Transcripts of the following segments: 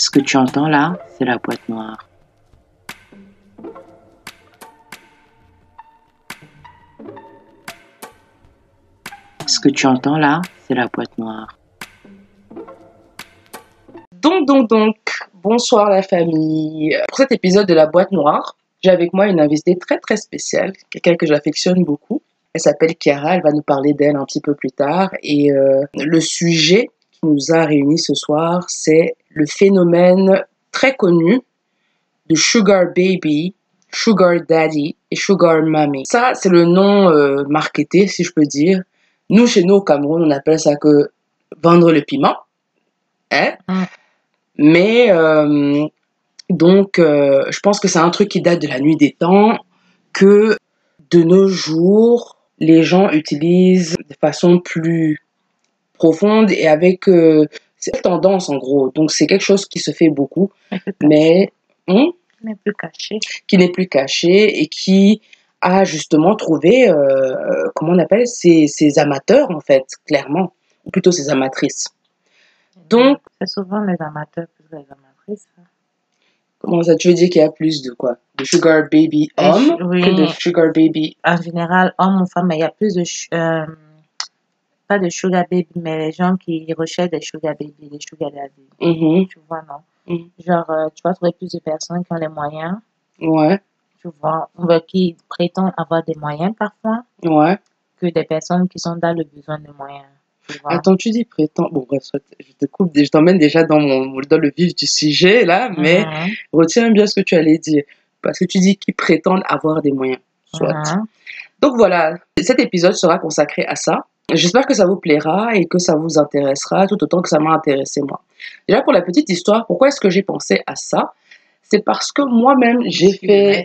Ce que tu entends là, c'est la boîte noire. Ce que tu entends là, c'est la boîte noire. Donc, donc, donc, bonsoir la famille. Pour cet épisode de la boîte noire, j'ai avec moi une invitée très très spéciale, quelqu'un que j'affectionne beaucoup. Elle s'appelle Chiara, elle va nous parler d'elle un petit peu plus tard. Et euh, le sujet qui nous a réunis ce soir, c'est le phénomène très connu de Sugar Baby, Sugar Daddy et Sugar Mommy. Ça, c'est le nom euh, marketé, si je peux dire. Nous, chez nous au Cameroun, on appelle ça que vendre le piment. Hein? Mm. Mais euh, donc, euh, je pense que c'est un truc qui date de la nuit des temps, que de nos jours, les gens utilisent de façon plus profonde et avec euh, cette tendance en gros. Donc, c'est quelque chose qui se fait beaucoup, mais n'est plus caché. qui n'est plus caché et qui a justement trouvé, euh, comment on appelle, ses, ses amateurs en fait, clairement, ou plutôt ses amatrices. Donc, C'est souvent les amateurs plus que les amatrices. hein. comment ça, tu veux dire qu'il y a plus de quoi? De sugar baby homme oui. que de sugar baby En général, homme ou femme, mais il y a plus de. euh, pas de sugar baby, mais les gens qui recherchent des sugar baby, des sugar daddy. Mhm. Tu vois, non? Mhm. Genre, euh, tu vas trouver plus de personnes qui ont les moyens, Ouais, tu vois, qui prétendent avoir des moyens parfois, ouais. que des personnes qui sont dans le besoin de moyens. Tu vois? Attends, tu dis prétend. Bon, bref, je te coupe, je t'emmène déjà dans, mon, dans le vif du sujet, là, mais Mhm. retiens bien ce que tu allais dire. Parce que tu dis qu'ils prétendent avoir des moyens. Soit. Mhm. Donc voilà, cet épisode sera consacré à ça. J'espère que ça vous plaira et que ça vous intéressera tout autant que ça m'a intéressé moi. Déjà pour la petite histoire, pourquoi est-ce que j'ai pensé à ça? C'est parce que moi-même j'ai fait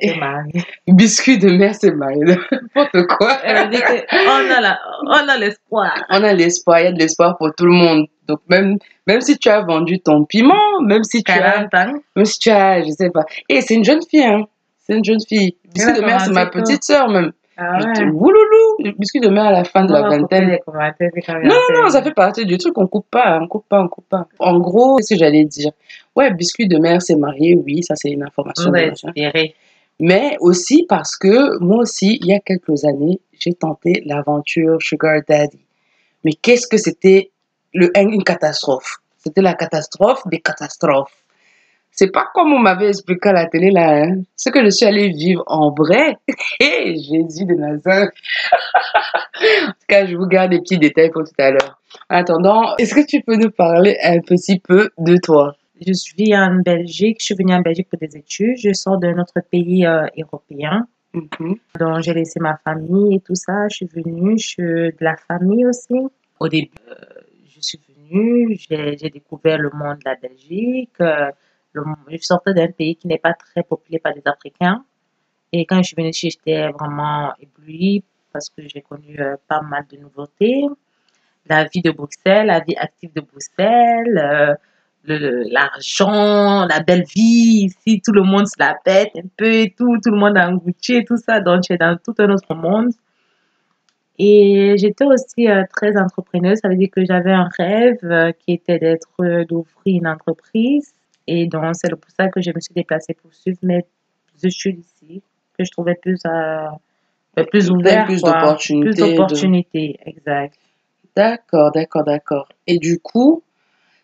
biscuit de mer, c'est mal, n'importe quoi. Elle dit on a l'espoir. On a l'espoir, il y a de l'espoir pour tout le monde. Donc même même si tu as vendu ton piment, même si tu as 40 ans. même si tu as, je sais pas. Et c'est une jeune fille, hein. C'est une jeune fille. Biscuit de mer, c'est ma petite sœur même. Ah ouais. Biscuit de mer à la fin de la vingtaine. c'est Non, non, ça fait partie du truc, on coupe pas, on coupe pas, on coupe pas. En gros, qu'est-ce que j'allais dire Ouais, biscuit de mer s'est marié, oui, ça c'est une information. Mais aussi parce que moi aussi, il y a quelques années, j'ai tenté l'aventure Sugar Daddy. Mais qu'est-ce que c'était le, une catastrophe? C'était la catastrophe des catastrophes. C'est pas comme on m'avait expliqué à la télé là. hein. Ce que je suis allée vivre en vrai. Hé, Jésus de Nazareth. en tout cas, je vous garde des petits détails pour tout à l'heure. En attendant, est-ce que tu peux nous parler un petit peu de toi? Je vis en Belgique. Je suis venue en Belgique pour des études. Je sors d'un autre pays euh, européen. Mhm. Donc, j'ai laissé ma famille et tout ça. Je suis venue. Je suis de la famille aussi. Au début, euh, je suis venue. J'ai j'ai découvert le monde de la Belgique. euh, je sortais d'un pays qui n'est pas très peuplé par des Africains. Et quand je suis venue ici, j'étais vraiment éblouie parce que j'ai connu euh, pas mal de nouveautés. La vie de Bruxelles, la vie active de Bruxelles, euh, l'argent, la belle vie. Ici, tout le monde se la pète un peu et tout. Tout le monde a un et tout ça. Donc, es dans tout un autre monde. Et j'étais aussi euh, très entrepreneuse. Ça veut dire que j'avais un rêve qui était d'être, d'ouvrir une entreprise. Et donc, c'est pour ça que je me suis déplacée pour suivre mes études ici, que je trouvais plus, euh, euh, plus ouvert. plus d'opportunités, de- exact. D'accord, d'accord, d'accord. Et du coup,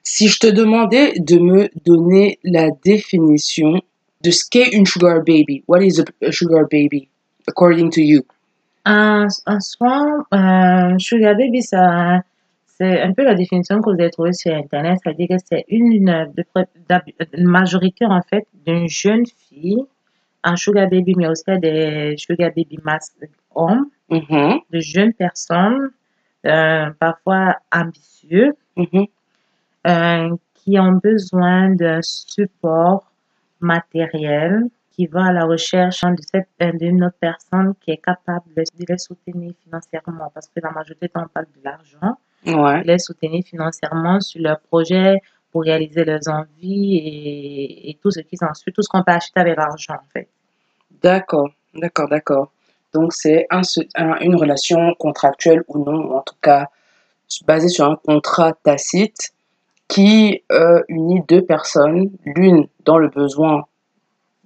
si je te demandais de me donner la définition de ce qu'est une sugar baby, what is a sugar baby, according to you? En, en soi, euh, Sugar Baby, ça, c'est un peu la définition que vous avez trouvée sur Internet. C'est-à-dire que c'est une, majorité, en fait, d'une jeune fille, un Sugar Baby, mais aussi des Sugar Baby mas hommes, Mhm, de jeunes personnes, euh, parfois ambitieux, mhm. euh, qui ont besoin d'un support matériel, qui va à la recherche euh, d'une autre personne qui est capable de, les soutenir financièrement, parce que la majorité on parle de l'argent, Ouais, les soutenir financièrement sur leurs projets pour réaliser leurs envies et, et tout ce qui s'ensuit, tout ce qu'on peut acheter avec l'argent, en fait. d'accord, d'accord, d'accord. Donc c'est un, un- une relation contractuelle ou non, en tout cas basée sur un contrat tacite qui euh, unit deux personnes, l'une dans le besoin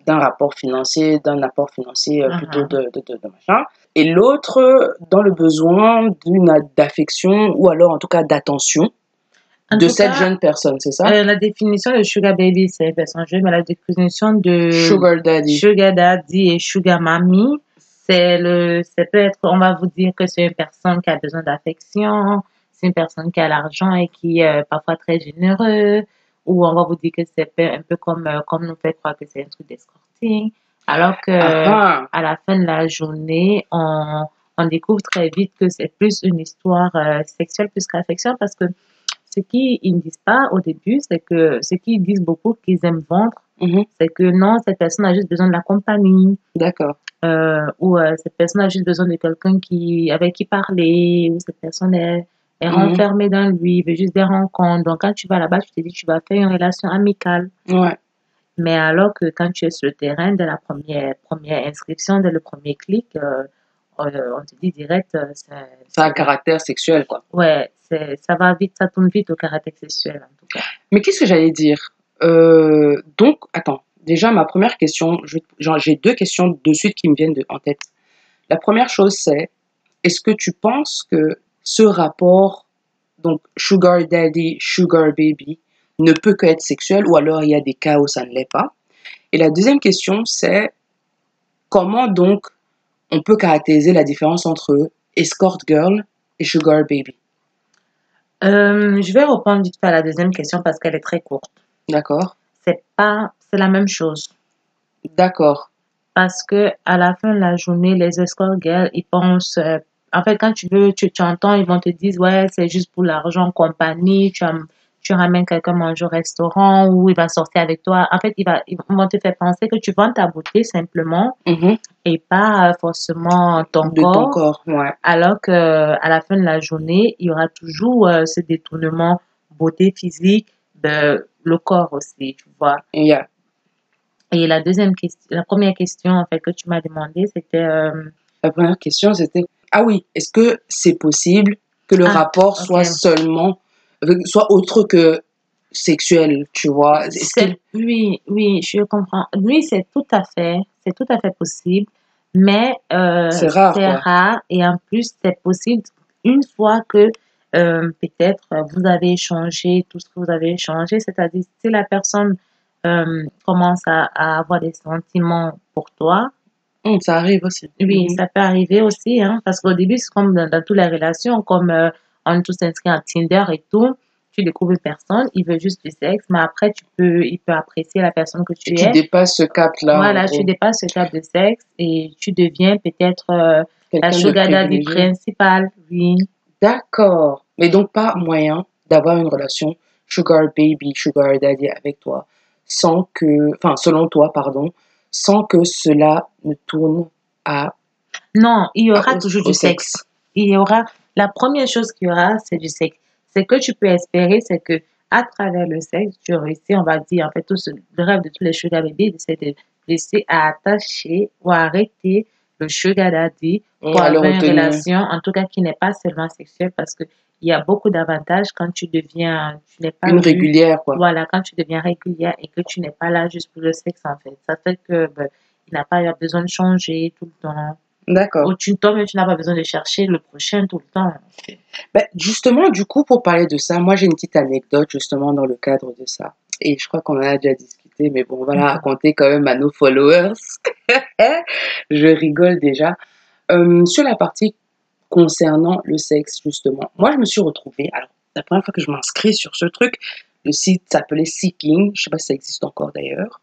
d'un rapport financier, d'un apport financier euh, plutôt Mhm. de, de, de- de machin, et l'autre dans le besoin d'une d'affection ou alors en tout cas d'attention En de cette cas, jeune personne, c'est ça? euh, la définition de sugar baby, c'est une personne jeune, mais la définition de Sugar daddy. sugar daddy et sugar mommy, c'est le, c'est peut-être, on va vous dire que c'est une personne qui a besoin d'affection, c'est une personne qui a l'argent et qui est euh, parfois très généreux, ou on va vous dire que c'est un peu comme, euh, comme nous fait croire que c'est un truc d'escorting, alors que Ah, à la fin de la journée, on, on découvre très vite que c'est plus une histoire euh, sexuelle plus qu'affection parce que ce qu'ils ne disent pas au début, c'est que ce qu'ils disent beaucoup qu'ils aiment vendre, mhm, c'est que non, cette personne a juste besoin de la compagnie D'accord. euh, ou euh, cette personne a juste besoin de quelqu'un qui, avec qui parler ou cette personne est, est Mhm. renfermée dans lui, veut juste des rencontres. Donc quand tu vas là-bas, tu te dis tu vas faire une relation amicale. Ouais. Mais alors que quand tu es sur le terrain, dès la première, première inscription, dès le premier clic, euh, euh, on te dit direct, euh, c'est, un caractère sexuel, quoi. ouais, c'est, ça va vite, ça tourne vite au caractère sexuel en tout cas. Mais qu'est-ce que j'allais dire? Euh, Donc, attends. Déjà, ma première question, je- genre, j'ai deux questions de suite qui me viennent de- en tête. La première chose, c'est est-ce que tu penses que ce rapport, donc sugar daddy, sugar baby, ne peut qu'être sexuel ou alors il y a des cas où ça ne l'est pas Et la deuxième question, c'est comment donc on peut caractériser la différence entre escort girl et sugar baby? Euh, je vais répondre vite fait à la deuxième question parce qu'elle est très courte. D'accord C'est pas, c'est la même chose. D'accord. Parce que à la fin de la journée, les escort girls, ils pensent, euh, en fait, quand tu veux, tu, tu entends, ils vont te dire, ouais, c'est juste pour l'argent, compagnie, tu, tu ramènes quelqu'un manger au restaurant ou il va sortir avec toi. En fait, il va, ils vont te faire penser que tu vends ta beauté simplement Mhm. et pas euh, forcément ton De ton corps. corps, ouais. Alors que à la fin de la journée, il y aura toujours euh, ce détournement beauté physique de le corps aussi, tu vois. Et la deuxième question, la première question en fait que tu m'as demandé, c'était euh, La première question, c'était Ah oui, est-ce que c'est possible que le Ah, rapport soit seulement, soit autre que sexuel, tu vois oui, oui, je comprends. Oui, c'est tout à fait, c'est tout à fait possible, mais euh, C'est rare, et en plus c'est possible une fois que euh, peut-être vous avez échangé tout ce que vous avez échangé, c'est-à-dire si la personne euh, commence à, à avoir des sentiments pour toi, Hum, ça arrive aussi. Oui, Mhm. ça peut arriver aussi, hein, parce qu'au début, c'est comme dans, dans toutes les relations, comme on est tous inscrits en Tinder et tout, tu découvres une personne, il veut juste du sexe, mais après, tu peux, il peut apprécier la personne que tu Et tu es. dépasses ce cap-là. Voilà, tu dépasses ce cap de sexe et tu deviens peut-être euh, la sugar daddy principale, oui. D'accord. Mais donc, pas moyen d'avoir une relation sugar baby, sugar daddy avec toi, sans que, enfin, selon toi, pardon, sans que cela ne tourne à, Non, il y aura à- au- toujours au du sexe. Il y aura, la première chose qu'il y aura, c'est du sexe. Ce que tu peux espérer, c'est que à travers le sexe, tu réussis, on va dire, en fait, tout ce, le rêve de tous les sugar babies, c'est de laisser à attacher ou à arrêter le sugar daddy pour avoir une relation, en tout cas qui n'est pas seulement sexuelle, parce que il y a beaucoup d'avantages quand tu deviens, tu n'es pas Une régulière, quoi. voilà, quand tu deviens régulière et que tu n'es pas là juste pour le sexe, en fait. Ça fait que, ben, il n'a pas besoin de changer tout le temps. D'accord. Ou tu, toi-même, tu n'as pas besoin de chercher le prochain tout le temps. Ben, justement, du coup, pour parler de ça, moi j'ai une petite anecdote justement dans le cadre de ça. Et je crois qu'on en a déjà discuté, mais bon, on va la Mhm. raconter quand même à nos followers. je rigole déjà. Euh, sur la partie concernant le sexe, justement, moi je me suis retrouvée, alors la première fois que je m'inscris sur ce truc, le site s'appelait Seeking, je sais pas si ça existe encore d'ailleurs.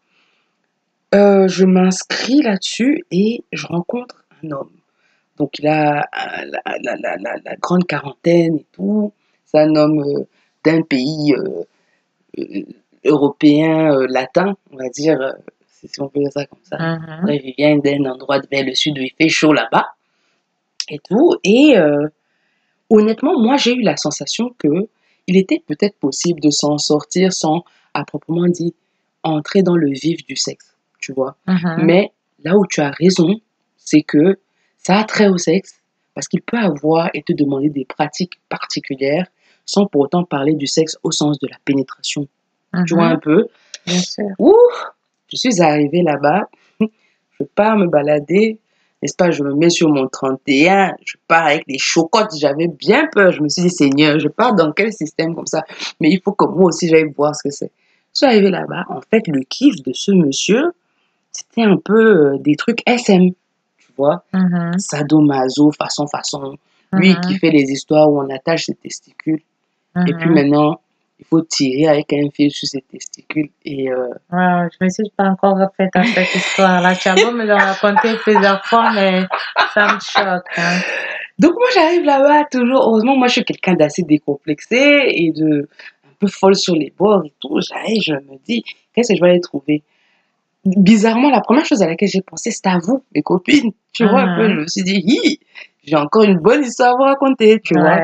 Euh, je m'inscris là-dessus et je rencontre un homme. Donc il a euh, la, la, la, la, grande quarantaine et tout. C'est un homme euh, d'un pays euh, européen latin, on va dire, si on peut dire ça comme ça. Mhm. Il vient d'un endroit vers le sud où il fait chaud là-bas et tout. Et honnêtement, moi j'ai eu la sensation que il était peut-être possible de s'en sortir sans, à proprement dit, entrer dans le vif du sexe, tu vois. Mhm. Mais là où tu as raison, c'est que ça a trait au sexe parce qu'il peut avoir et te demander des pratiques particulières sans pour autant parler du sexe au sens de la pénétration. Tu vois Mhm, un peu? Bien sûr. Ouh, je suis arrivée là-bas, je pars me balader, n'est-ce pas, je me mets sur mon 31, je pars avec des chocottes, j'avais bien peur, je me suis dit, Seigneur, je pars dans quel système comme ça, mais il faut que moi aussi j'aille voir ce que c'est. Je suis arrivée là-bas, en fait, le kiff de ce monsieur, c'était un peu euh, des trucs SM, tu vois, Mhm, sadomaso, façon, façon, lui mhm, qui fait les histoires où on attache ses testicules, et puis mhm. maintenant, il faut tirer avec un fil sur ses testicules, et... euh, Wow, je me suis pas encore refaite à cette histoire-là. Tu as beau me le raconter plusieurs fois, mais ça me choque. hein. Donc moi j'arrive là-bas toujours, heureusement moi je suis quelqu'un d'assez décomplexé et de un peu folle sur les bords et tout. J'arrive, je me dis, qu'est-ce que je vais aller trouver? Bizarrement, la première chose à laquelle j'ai pensé, c'est à vous, mes copines. Tu vois un peu, Mhm. je me suis dit, Hi, j'ai encore une bonne histoire à vous raconter, tu vois.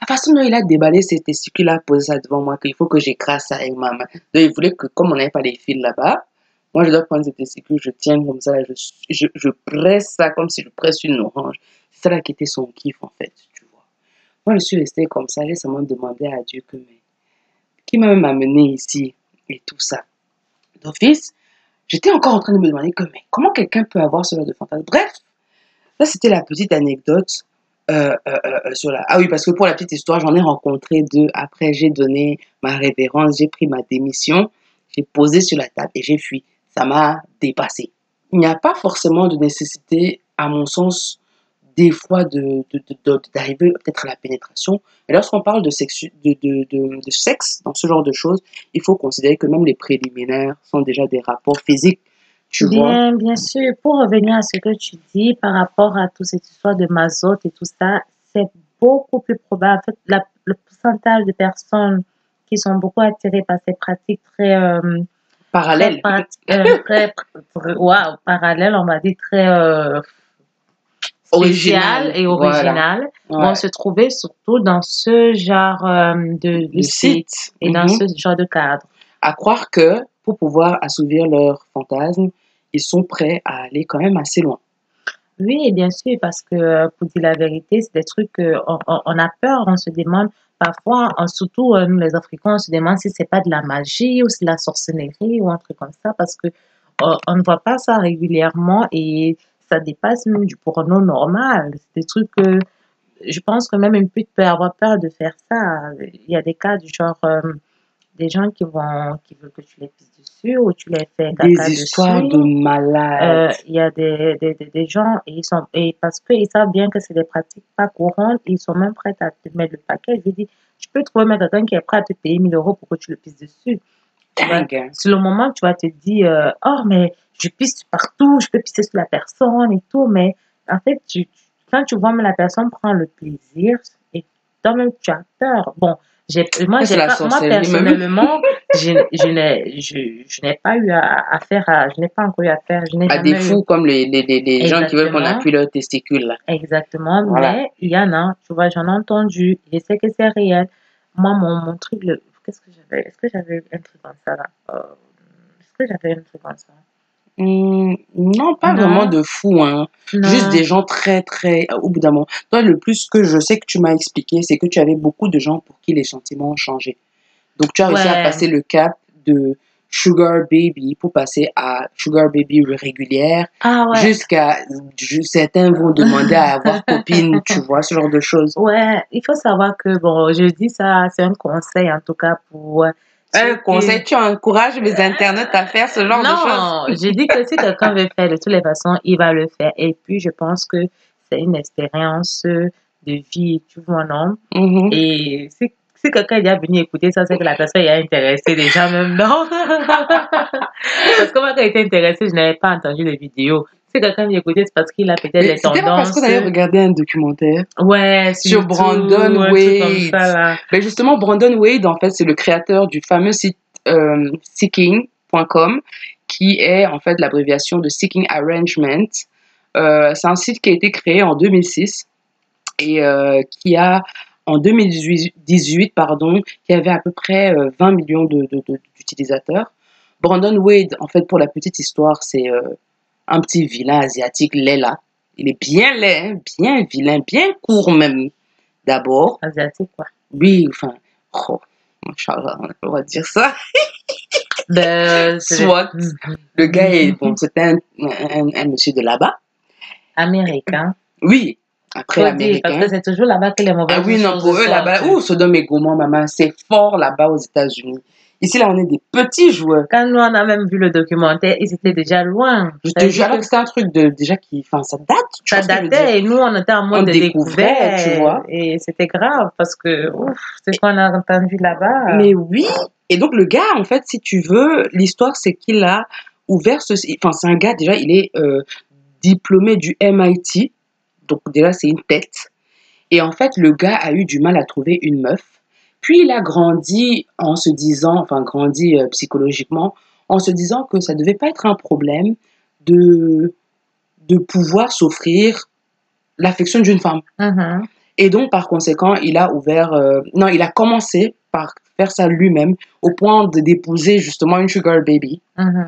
La façon dont il a déballé ses testicules, a posé ça devant moi, qu'il faut que j'écrase ça avec ma main. Donc il voulait que, comme on n'avait pas les fils là-bas, moi je dois prendre ses testicules, je tiens comme ça, je, je, je presse ça comme si je presse une orange. C'est ça là qui était son kiff en fait, tu vois. Moi je suis restée comme ça, j'ai seulement demandé à Dieu que, mais, qui m'a même amené ici et tout ça. D'office, j'étais encore en train de me demander comment quelqu'un peut avoir ce genre de fantasme? Bref, ça c'était la petite anecdote euh, euh, euh, sur la... Ah oui, parce que pour la petite histoire, j'en ai rencontré deux. Après, j'ai donné ma révérence, j'ai pris ma démission, j'ai posé sur la table et j'ai fui. Ça m'a dépassé. Il n'y a pas forcément de nécessité, à mon sens, des fois de, de- de- de- d'arriver peut-être à la pénétration. Mais lorsqu'on parle de, sexu- de, sexe, dans ce genre de choses, il faut considérer que même les préliminaires sont déjà des rapports physiques. Tu vois Bien, bien sûr. Pour revenir à ce que tu dis par rapport à toute cette histoire de mazote et tout ça, c'est beaucoup plus probable. En fait, la- le pourcentage de personnes qui sont beaucoup attirées par ces pratiques très, euh, très, Parallèle. prati- euh, très, très- waouh, parallèles, on va dire très euh, Original, et voilà. Ouais. vont se trouver surtout dans ce genre euh, de, de site site. et dans Mhm. ce genre de cadre. à croire que pour pouvoir assouvir leurs fantasmes, ils sont prêts à aller quand même assez loin. Oui, bien sûr, parce que euh, pour dire la vérité, c'est des trucs qu'on on, on a peur, on se demande parfois, surtout euh, nous les Africains, on se demande si c'est pas de la magie ou c'est de la sorcellerie ou un truc comme ça, parce que on ne voit pas ça régulièrement et ça dépasse même du porno normal. C'est des trucs que je pense que même une pute peut avoir peur de faire ça. Il y a des cas du genre euh, des gens qui vont qui veulent que tu les pisses dessus ou tu les fais Des histoires dessus. de malades. Euh, il y a des, des, des, des gens, et ils sont, et parce qu'ils savent bien que c'est des pratiques pas courantes, ils sont même prêts à te mettre le paquet. Je lui dis, tu peux trouver même quelqu'un qui est prêt à te payer 1000 euros pour que tu le pisses dessus. Dingue. sur le moment, tu vas te dire, euh, oh, mais je pisse partout, je peux pisser sur la personne et tout, mais en fait, tu, quand tu vois mais la personne prend le plaisir et toi-même tu as peur. Bon, moi, pas, personnellement, je, je n'ai, je, je n'ai pas eu à, à faire à, je n'ai pas encore eu à faire, je n'ai À des eu fous comme les, les, les, les gens qui veulent qu'on appuie leurs testicules. Là. Exactement, Voilà. mais il y en a, tu vois, j'en ai entendu, je sais que c'est réel. Moi, mon, mon truc, le, qu'est-ce que j'avais, est-ce que j'avais un truc comme ça là? Euh, est-ce que j'avais un truc comme ça? Hmm, non, pas Non. vraiment de fous. Hein. Non. Juste des gens très, très. Au bout d'un moment. Toi, le plus que je sais que tu m'as expliqué, c'est que tu avais beaucoup de gens pour qui les sentiments ont changé. Donc, tu as réussi à passer le cap de Sugar Baby pour passer à Sugar Baby régulière. Ah ouais. Jusqu'à. ju- Certains vont demander à avoir copine, tu vois, ce genre de choses. Ouais, il faut savoir que, bon, je dis ça, c'est un conseil en tout cas pour. euh, Un conseil, tu encourages les internautes à faire ce genre de choses. Non, j'ai dit que si quelqu'un veut faire de toutes les façons, il va le faire. Et puis, je pense que c'est une expérience de vie, tu vois, non? Mhm. Et si, si quelqu'un est déjà venu écouter ça, c'est que la personne est intéressée déjà même, non? parce que moi, quand j'étais intéressée, je n'avais pas entendu les vidéos. Si quelqu'un vient écouter, c'est parce qu'il a peut-être Mais des C'était pas parce tendances. qu'on avait regardé un documentaire. Ouais, Sur Brandon Wade. ça. Ben justement, Brandon Wade, en fait, c'est le créateur du fameux site euh, Seeking.com, qui est en fait l'abréviation de Seeking Arrangement. Euh, c'est un site qui a été créé en 2006 et euh, qui a, en 2018, pardon, qui avait à peu près euh, 20 millions de- de- de- d'utilisateurs. Brandon Wade, en fait, pour la petite histoire, c'est euh, un petit vilain asiatique laid là. Il est bien laid, hein, bien vilain, bien court même, d'abord. Asiatique, quoi. Oui, enfin, oh, on de dire ça. Ben, c'est- Soit. Le gars est, bon, c'était un, un, un monsieur de là-bas. Américain. Oui, après dire, parce que c'est toujours là-bas que les mauvaises Ah oui, non, pour eux, là-bas, ouh, Sodome et Gomorrhe, maman, c'est fort là-bas aux États-Unis. Ici, là, on est des petits joueurs. Quand nous, on a même vu le documentaire, ils étaient déjà loin. Je te jure, que c'était un truc de, déjà qui, enfin, ça date. tu ça datait et nous, on était en mode On de découverte. tu vois. Et c'était grave parce que, ouf, c'est ce qu'on a entendu là-bas. Mais oui. Et donc, le gars, en fait, si tu veux, l'histoire, c'est qu'il a ouvert ce, enfin, c'est un gars, déjà, il est, euh, diplômé du MIT. Donc, déjà, c'est une tête. Et en fait, le gars a eu du mal à trouver une meuf. Puis, il a grandi en se disant, enfin, grandi euh, psychologiquement, en se disant que ça devait pas être un problème de, de pouvoir s'offrir l'affection d'une femme. Mhm. Et donc, par conséquent, il a ouvert, euh, non, il a commencé par faire ça lui-même, au point de d'épouser justement une sugar baby, Mhm.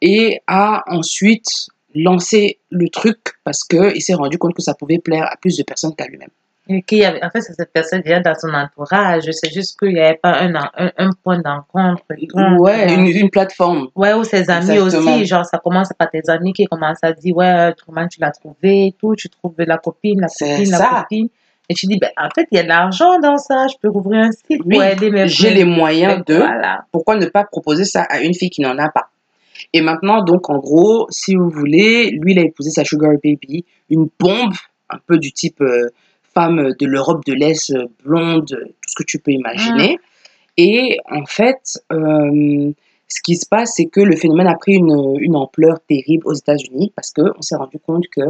et a ensuite lancé le truc parce que il s'est rendu compte que ça pouvait plaire à plus de personnes qu'à lui-même. Et qu'il y avait, en fait, c'est cette personne déjà dans son entourage. C'est juste qu'il n'y avait pas un, un, un point d'encontre. Ouais, une, une plateforme. Ouais, ou ses amis Exactement. aussi. Genre, ça commence par tes amis qui commencent à dire, ouais, comment tu l'as trouvé, tout. Tu trouves la copine, la copine, la copine. Et tu dis, ben, en fait, il y a de l'argent dans ça. Je peux ouvrir un site Oui, pour aider mes j'ai les moyens mes- de. Voilà. Pourquoi ne pas proposer ça à une fille qui n'en a pas? Et maintenant, donc, en gros, si vous voulez, lui, il a épousé sa sugar baby, une bombe, un peu du type euh, femme de l'Europe de l'Est, euh, blonde, tout ce que tu peux imaginer. Et en fait, euh, ce qui se passe, c'est que le phénomène a pris une, une ampleur terrible aux États-Unis parce qu'on s'est rendu compte que,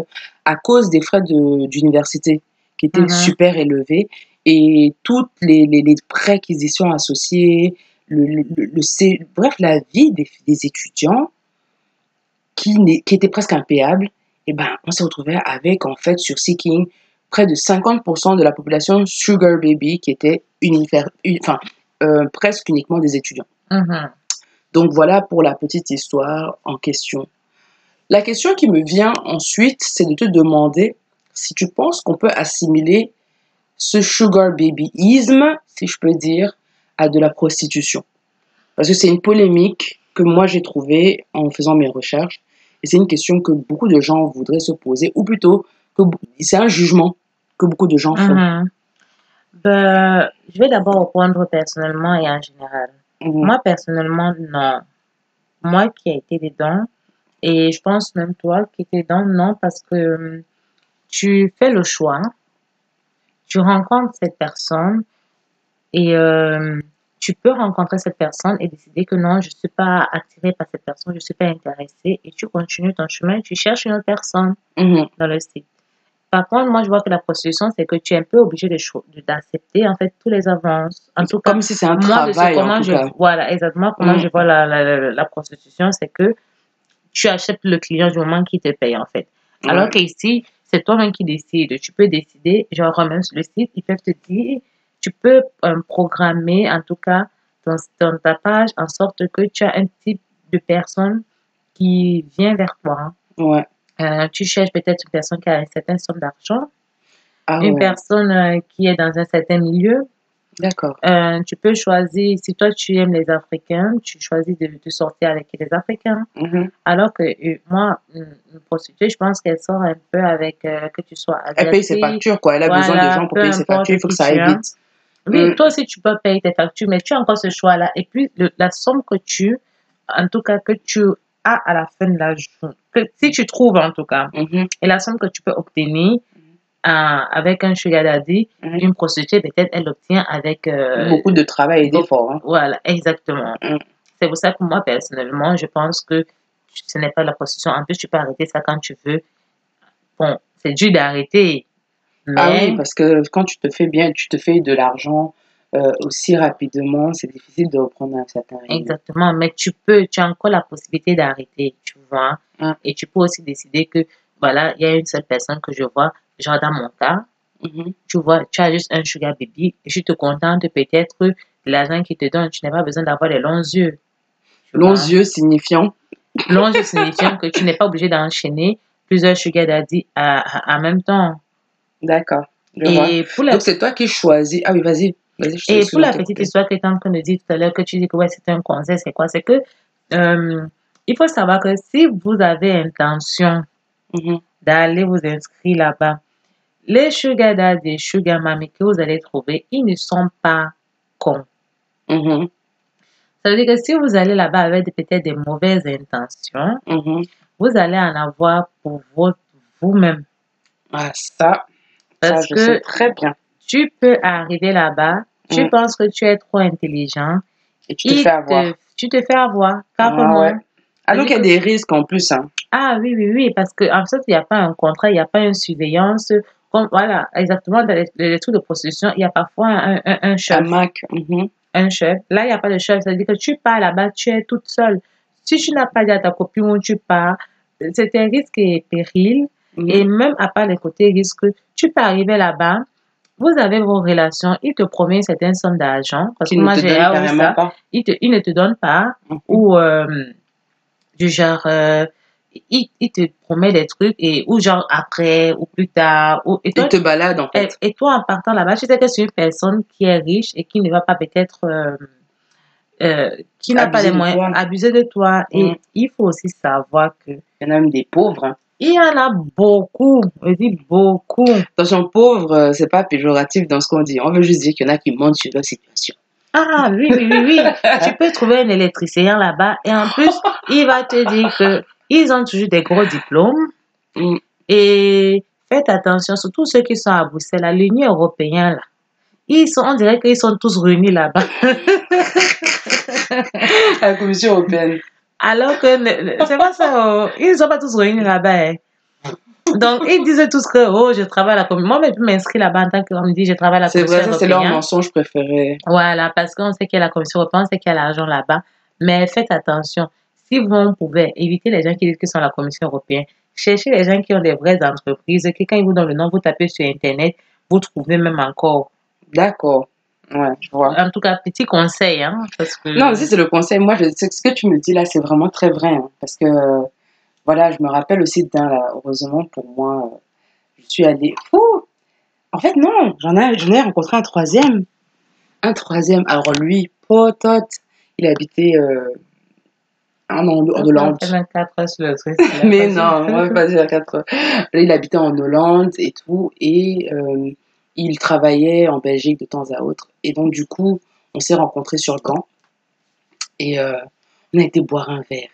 à cause des frais de- d'université qui étaient Mhm. super élevés et toutes les, les, les préquisitions associées, le, le, bref, la vie des, des étudiants qui, qui était presque impayable, et ben, on s'est retrouvé avec, en fait, sur Seeking, près de 50% de la population Sugar Baby qui était enfin, euh, presque uniquement des étudiants. Mhm. Donc voilà pour la petite histoire en question. La question qui me vient ensuite, c'est de te demander si tu penses qu'on peut assimiler ce sugar babyisme, si je peux dire, à de la prostitution. Parce que c'est une polémique que moi j'ai trouvée en faisant mes recherches. Et c'est une question que beaucoup de gens voudraient se poser, ou plutôt, que c'est un jugement que beaucoup de gens font. Mhm. Ben, je vais d'abord répondre personnellement et en général. Mhm. Moi, personnellement, non. Moi qui ai été dedans, et je pense même toi qui étais dedans, non, parce que hum, tu fais le choix, tu rencontres cette personne, et euh, tu peux rencontrer cette personne et décider que non, je ne suis pas attirée par cette personne, je ne suis pas intéressée, et tu continues ton chemin, tu cherches une autre personne Mhm. dans le site. Par contre, moi, je vois que la prostitution, c'est que tu es un peu obligé d'accepter, en fait, tous les avances. En tout cas, Comme si c'est un moi, travail, en tout je, cas. voilà, exactement comment Mm. je vois la, la, la, la prostitution, c'est que tu acceptes le client du moment qu'il te paye, en fait. Alors Ouais. qu'ici, c'est toi-même qui décides. Tu peux décider, genre, même sur le site, ils peuvent te dire, tu peux euh, programmer, en tout cas, dans, dans ta page, en sorte que tu as un type de personne qui vient vers toi. Ouais. Euh, tu cherches peut-être une personne qui a une certaine somme d'argent, Ah une ouais. personne euh, qui est dans un certain milieu, D'accord. tu peux choisir, si toi tu aimes les Africains, tu choisis de, de sortir avec les Africains. Mhm. Alors que moi, une, prostituée, je pense qu'elle sort un peu avec que tu sois Elle paye ses factures, quoi. Elle a besoin de gens pour payer ses factures. Il faut que ça aille vite. Oui, Mm. toi aussi tu peux payer tes factures, mais tu as encore ce choix-là. Et puis le- la somme que tu, en tout cas que tu as à la fin de la journée, que si tu trouves en tout cas, Mhm. et la somme que tu peux obtenir euh, avec un sugar daddy, Mhm. une prostituée peut-être elle l'obtient avec euh, Beaucoup de travail et d'efforts. hein. Voilà, exactement. Mm. C'est pour ça que moi, personnellement, je pense que ce n'est pas la prostitution. En plus, tu peux arrêter ça quand tu veux. Bon, c'est dur d'arrêter. Mais, Ah oui, parce que quand tu te fais bien, tu te fais de l'argent euh, aussi rapidement, c'est difficile de reprendre un certain rythme. exactement. Mais tu peux, tu as encore la possibilité d'arrêter, tu vois. Mm. Et tu peux aussi décider que, voilà, il y a une seule personne que je vois, genre dans mon cas, Mhm. tu vois, tu as juste un sugar baby et tu te contentes peut-être de l'argent qu'il te donne. Tu n'as pas besoin d'avoir les longs yeux. Longs yeux signifiant. Longs yeux signifiant que tu n'es pas obligé d'enchaîner plusieurs sugar daddy en même temps. D'accord. Et pour la... Donc c'est toi qui choisis. Ah oui, vas-y. Te- Et pour la petite histoire que tu es en train de dire tout à l'heure, que tu dis que ouais, c'est un conseil, c'est quoi? C'est que euh, il faut savoir que si vous avez intention Mhm. d'aller vous inscrire là-bas, les sugar daddy et sugar mommy que vous allez trouver, ils ne sont pas cons. Mhm. Ça veut dire que si vous allez là-bas avec peut-être des mauvaises intentions, Mhm. vous allez en avoir pour vous-même. Ah, ça, ça, Parce je que sais très bien. tu peux arriver là-bas, tu Mm. penses que tu es trop intelligent, Et tu te fais avoir. te- tu te fais avoir, Ah, carrément. ouais. Ah, donc il y a des risques en plus. Hein. Ah oui, oui, oui, parce qu'en fait, il n'y a pas un contrat, il n'y a pas une surveillance. Comme, voilà, exactement, dans les, les trucs de prostitution, il y a parfois un, un, un Un chef. Mac. mhm. Un chef. Là, il n'y a pas de chef. C'est-à-dire que tu pars là-bas, tu es toute seule. Si tu n'as pas dit à ta copine où tu pars, c'est un risque et péril. Mhm. Et même à part les côtés risques, tu peux arriver là-bas, vous avez vos relations, il te promet une certaine somme d'argent. Parce que moi, j'ai ça. pas. Il, te, il ne te donne pas. Ou euh, du genre, euh, il, il te promet des trucs, et, ou genre après, ou plus tard. Ou, et, toi, Il te balade en fait. et toi, en partant là-bas, tu sais que c'est une personne qui est riche et qui ne va pas peut-être. euh, qui n'a pas les moyens, abuser de toi. Et Mhm. il faut aussi savoir que Il y en a même des pauvres. Il y en a beaucoup, je dis beaucoup. Attention, pauvre, euh, c'est pas péjoratif dans ce qu'on dit. On veut juste dire qu'il y en a qui mentent sur leur situation. Ah oui, oui, oui, oui. tu peux trouver un électricien là-bas et en plus, il va te dire que ils ont toujours des gros diplômes Mm. et faites attention, surtout ceux qui sont à Bruxelles, à l'Union européenne là. Ils sont, on dirait qu'ils sont tous réunis là-bas. La Commission européenne. Alors que c'est pas ça, oh. ils ne sont pas tous réunis là-bas. hein. Donc, ils disent tous que, oh, je travaille à la commission. Moi, je peux m'inscrire là-bas en tant qu'on me dit, je travaille à la C'est commission vrai, ça c'est leur mensonge préféré. Voilà, parce qu'on sait qu'il y a la Commission européenne, on sait qu'il y a l'argent là-bas. Mais faites attention. Si vous pouvait éviter les gens qui disent qu'ils sont à la Commission européenne, cherchez les gens qui ont des vraies entreprises, qui quand ils vous donnent le nom, vous tapez sur Internet, vous trouvez même encore. D'accord. Ouais, je vois. En tout cas, petit conseil, hein, parce que... Non, si c'est le conseil, moi, je, ce que tu me dis là, c'est vraiment très vrai. hein, parce que, euh, voilà, je me rappelle aussi d'un, là, heureusement pour moi, euh, je suis allée. Ouh En fait, non, j'en ai, j'en ai rencontré un troisième. Un troisième. Alors, lui, potote, il habitait euh, en Hol- en Hollande. C'est 24 heures sur le truc. là, Mais non, on va pas dire il habitait en Hollande et tout, et euh, il travaillait en Belgique de temps à autre. Et donc, du coup, on s'est rencontrés sur le camp et euh, on a été boire un verre.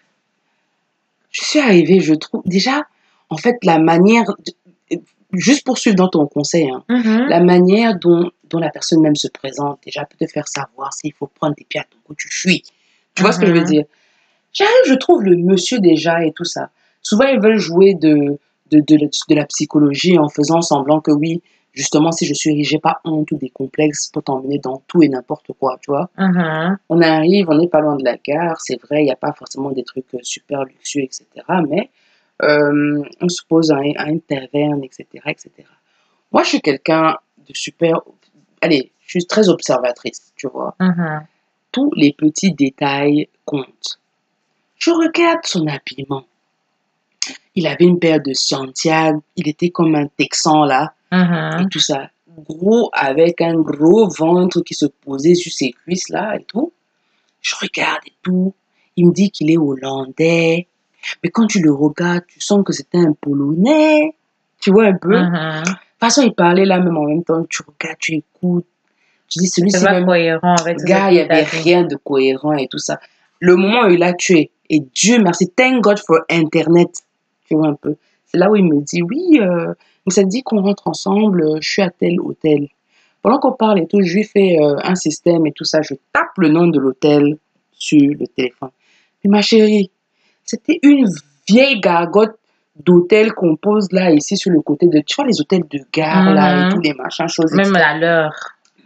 Je suis arrivée, je trouve, déjà, en fait, la manière, de- juste pour suivre dans ton conseil, hein, Mhm. la manière dont, dont la personne même se présente, déjà, peut te faire savoir s'il faut prendre des pieds à ton cou, tu fuis. Tu vois ce que je veux Mhm. dire? J'arrive, je trouve le monsieur déjà et tout ça. Souvent, ils veulent jouer de, de, de la psychologie en faisant semblant que oui, justement, si je suis j'ai pas honte ou des complexes pour t'emmener dans tout et n'importe quoi, tu vois. Mhm. On arrive, on n'est pas loin de la gare, c'est vrai, il n'y a pas forcément des trucs euh, super luxueux, etc. Mais euh, on se pose à, un- à une taverne, etc., etc. Moi, je suis quelqu'un de super... Allez, je suis très observatrice, tu vois. Mhm. Tous les petits détails comptent. Je regarde son habillement. Il avait une paire de Santiago, il était comme un Texan là, Et tout ça. Gros, avec un gros ventre qui se posait sur ses cuisses là et tout. Je regarde et tout. Il me dit qu'il est hollandais. Mais quand tu le regardes, tu sens que c'était un polonais. Tu vois un peu? De Mhm. toute façon, il parlait là même en même temps. Tu regardes, tu écoutes. Tu dis, celui-ci même. cohérent avec Gars, il n'y avait rien de cohérent et tout ça. Le moment où il a tué, et Dieu merci, thank God for Internet. Tu vois un peu. C'est là où il me dit, oui, euh, mais ça te dit qu'on rentre ensemble, euh, je suis à tel hôtel. Pendant qu'on parle et tout, je lui fais euh, un système et tout ça. Je tape le nom de l'hôtel sur le téléphone. Puis ma chérie, c'était une vieille gargote d'hôtel qu'on pose là, ici, sur le côté de, tu vois, les hôtels de gare là et Mhm. tous les machins, choses, Même etc. à l'heure.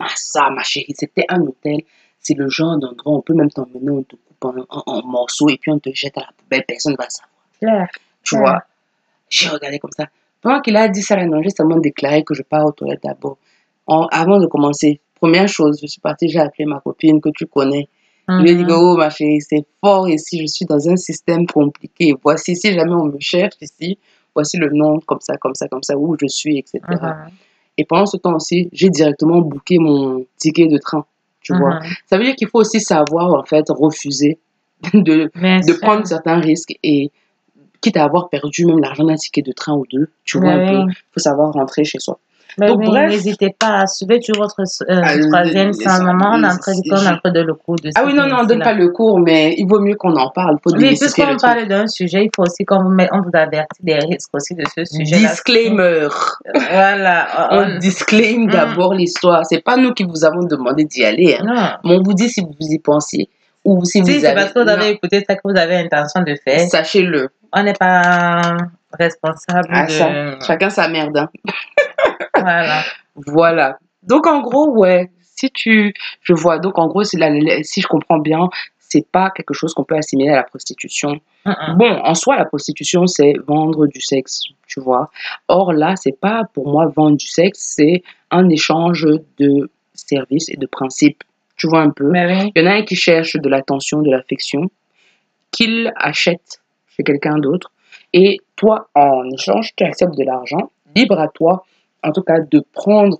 Ah, ça, ma chérie, c'était un hôtel. C'est le genre d'endroit où on peut même t'emmener, on te coupe en, en- en morceaux et puis on te jette à la poubelle, personne ne va savoir. Claire. Tu vois, j'ai regardé comme ça. Pendant qu'il a dit ça, là, non, j'ai seulement déclaré que je pars aux toilettes d'abord. Avant de commencer, première chose, je suis partie, j'ai appelé ma copine que tu connais. Je lui ai dit Mhm. oh, ma chérie, c'est fort ici, je suis dans un système compliqué. Voici, si jamais on me cherche ici, voici le nom, comme ça, comme ça, comme ça, où je suis, etc. Mhm. Et pendant ce temps aussi, j'ai directement booké mon ticket de train. Tu vois. Mhm. Ça veut dire qu'il faut aussi savoir, en fait, refuser de, Bien de sûr. prendre certains risques et quitte à avoir perdu même l'argent d'un ticket de train ou deux, tu vois Mais un peu, oui. il faut savoir rentrer chez soi. Mais Donc, oui, bref. n'hésitez pas à suivre votre euh, Ah, troisième le- sans maman. On je- on train de le cours de Ah oui, non, non, donne pas le cours, mais il vaut mieux qu'on en parle. Faut Oui, puisqu'on parle d'un sujet, il faut aussi qu'on vous, on vous avertit des risques aussi de ce sujet. Disclaimer. Voilà. On on- disclaim d'abord l'histoire. C'est pas nous qui vous avons demandé d'y aller. hein. Non. Mais on vous dit si vous y pensiez. Ou si vous Si c'est avez. parce que vous avez écouté ça que vous avez intention de faire, Sachez-le. on n'est pas responsable Ah, de. ça. Chacun sa merde. hein. Voilà. Voilà. Donc en gros, ouais, si tu, je vois. Donc en gros, la- si je comprends bien, c'est pas quelque chose qu'on peut assimiler à la prostitution. Bon, en soi, la prostitution, c'est vendre du sexe, tu vois. Or là, c'est pas pour moi vendre du sexe, c'est un échange de services et de principes. Tu vois un peu. Oui. Il y en a un qui cherche de l'attention, de l'affection, qu'il achète chez quelqu'un d'autre. Et toi, en échange, tu acceptes de l'argent. Libre à toi, en tout cas, de prendre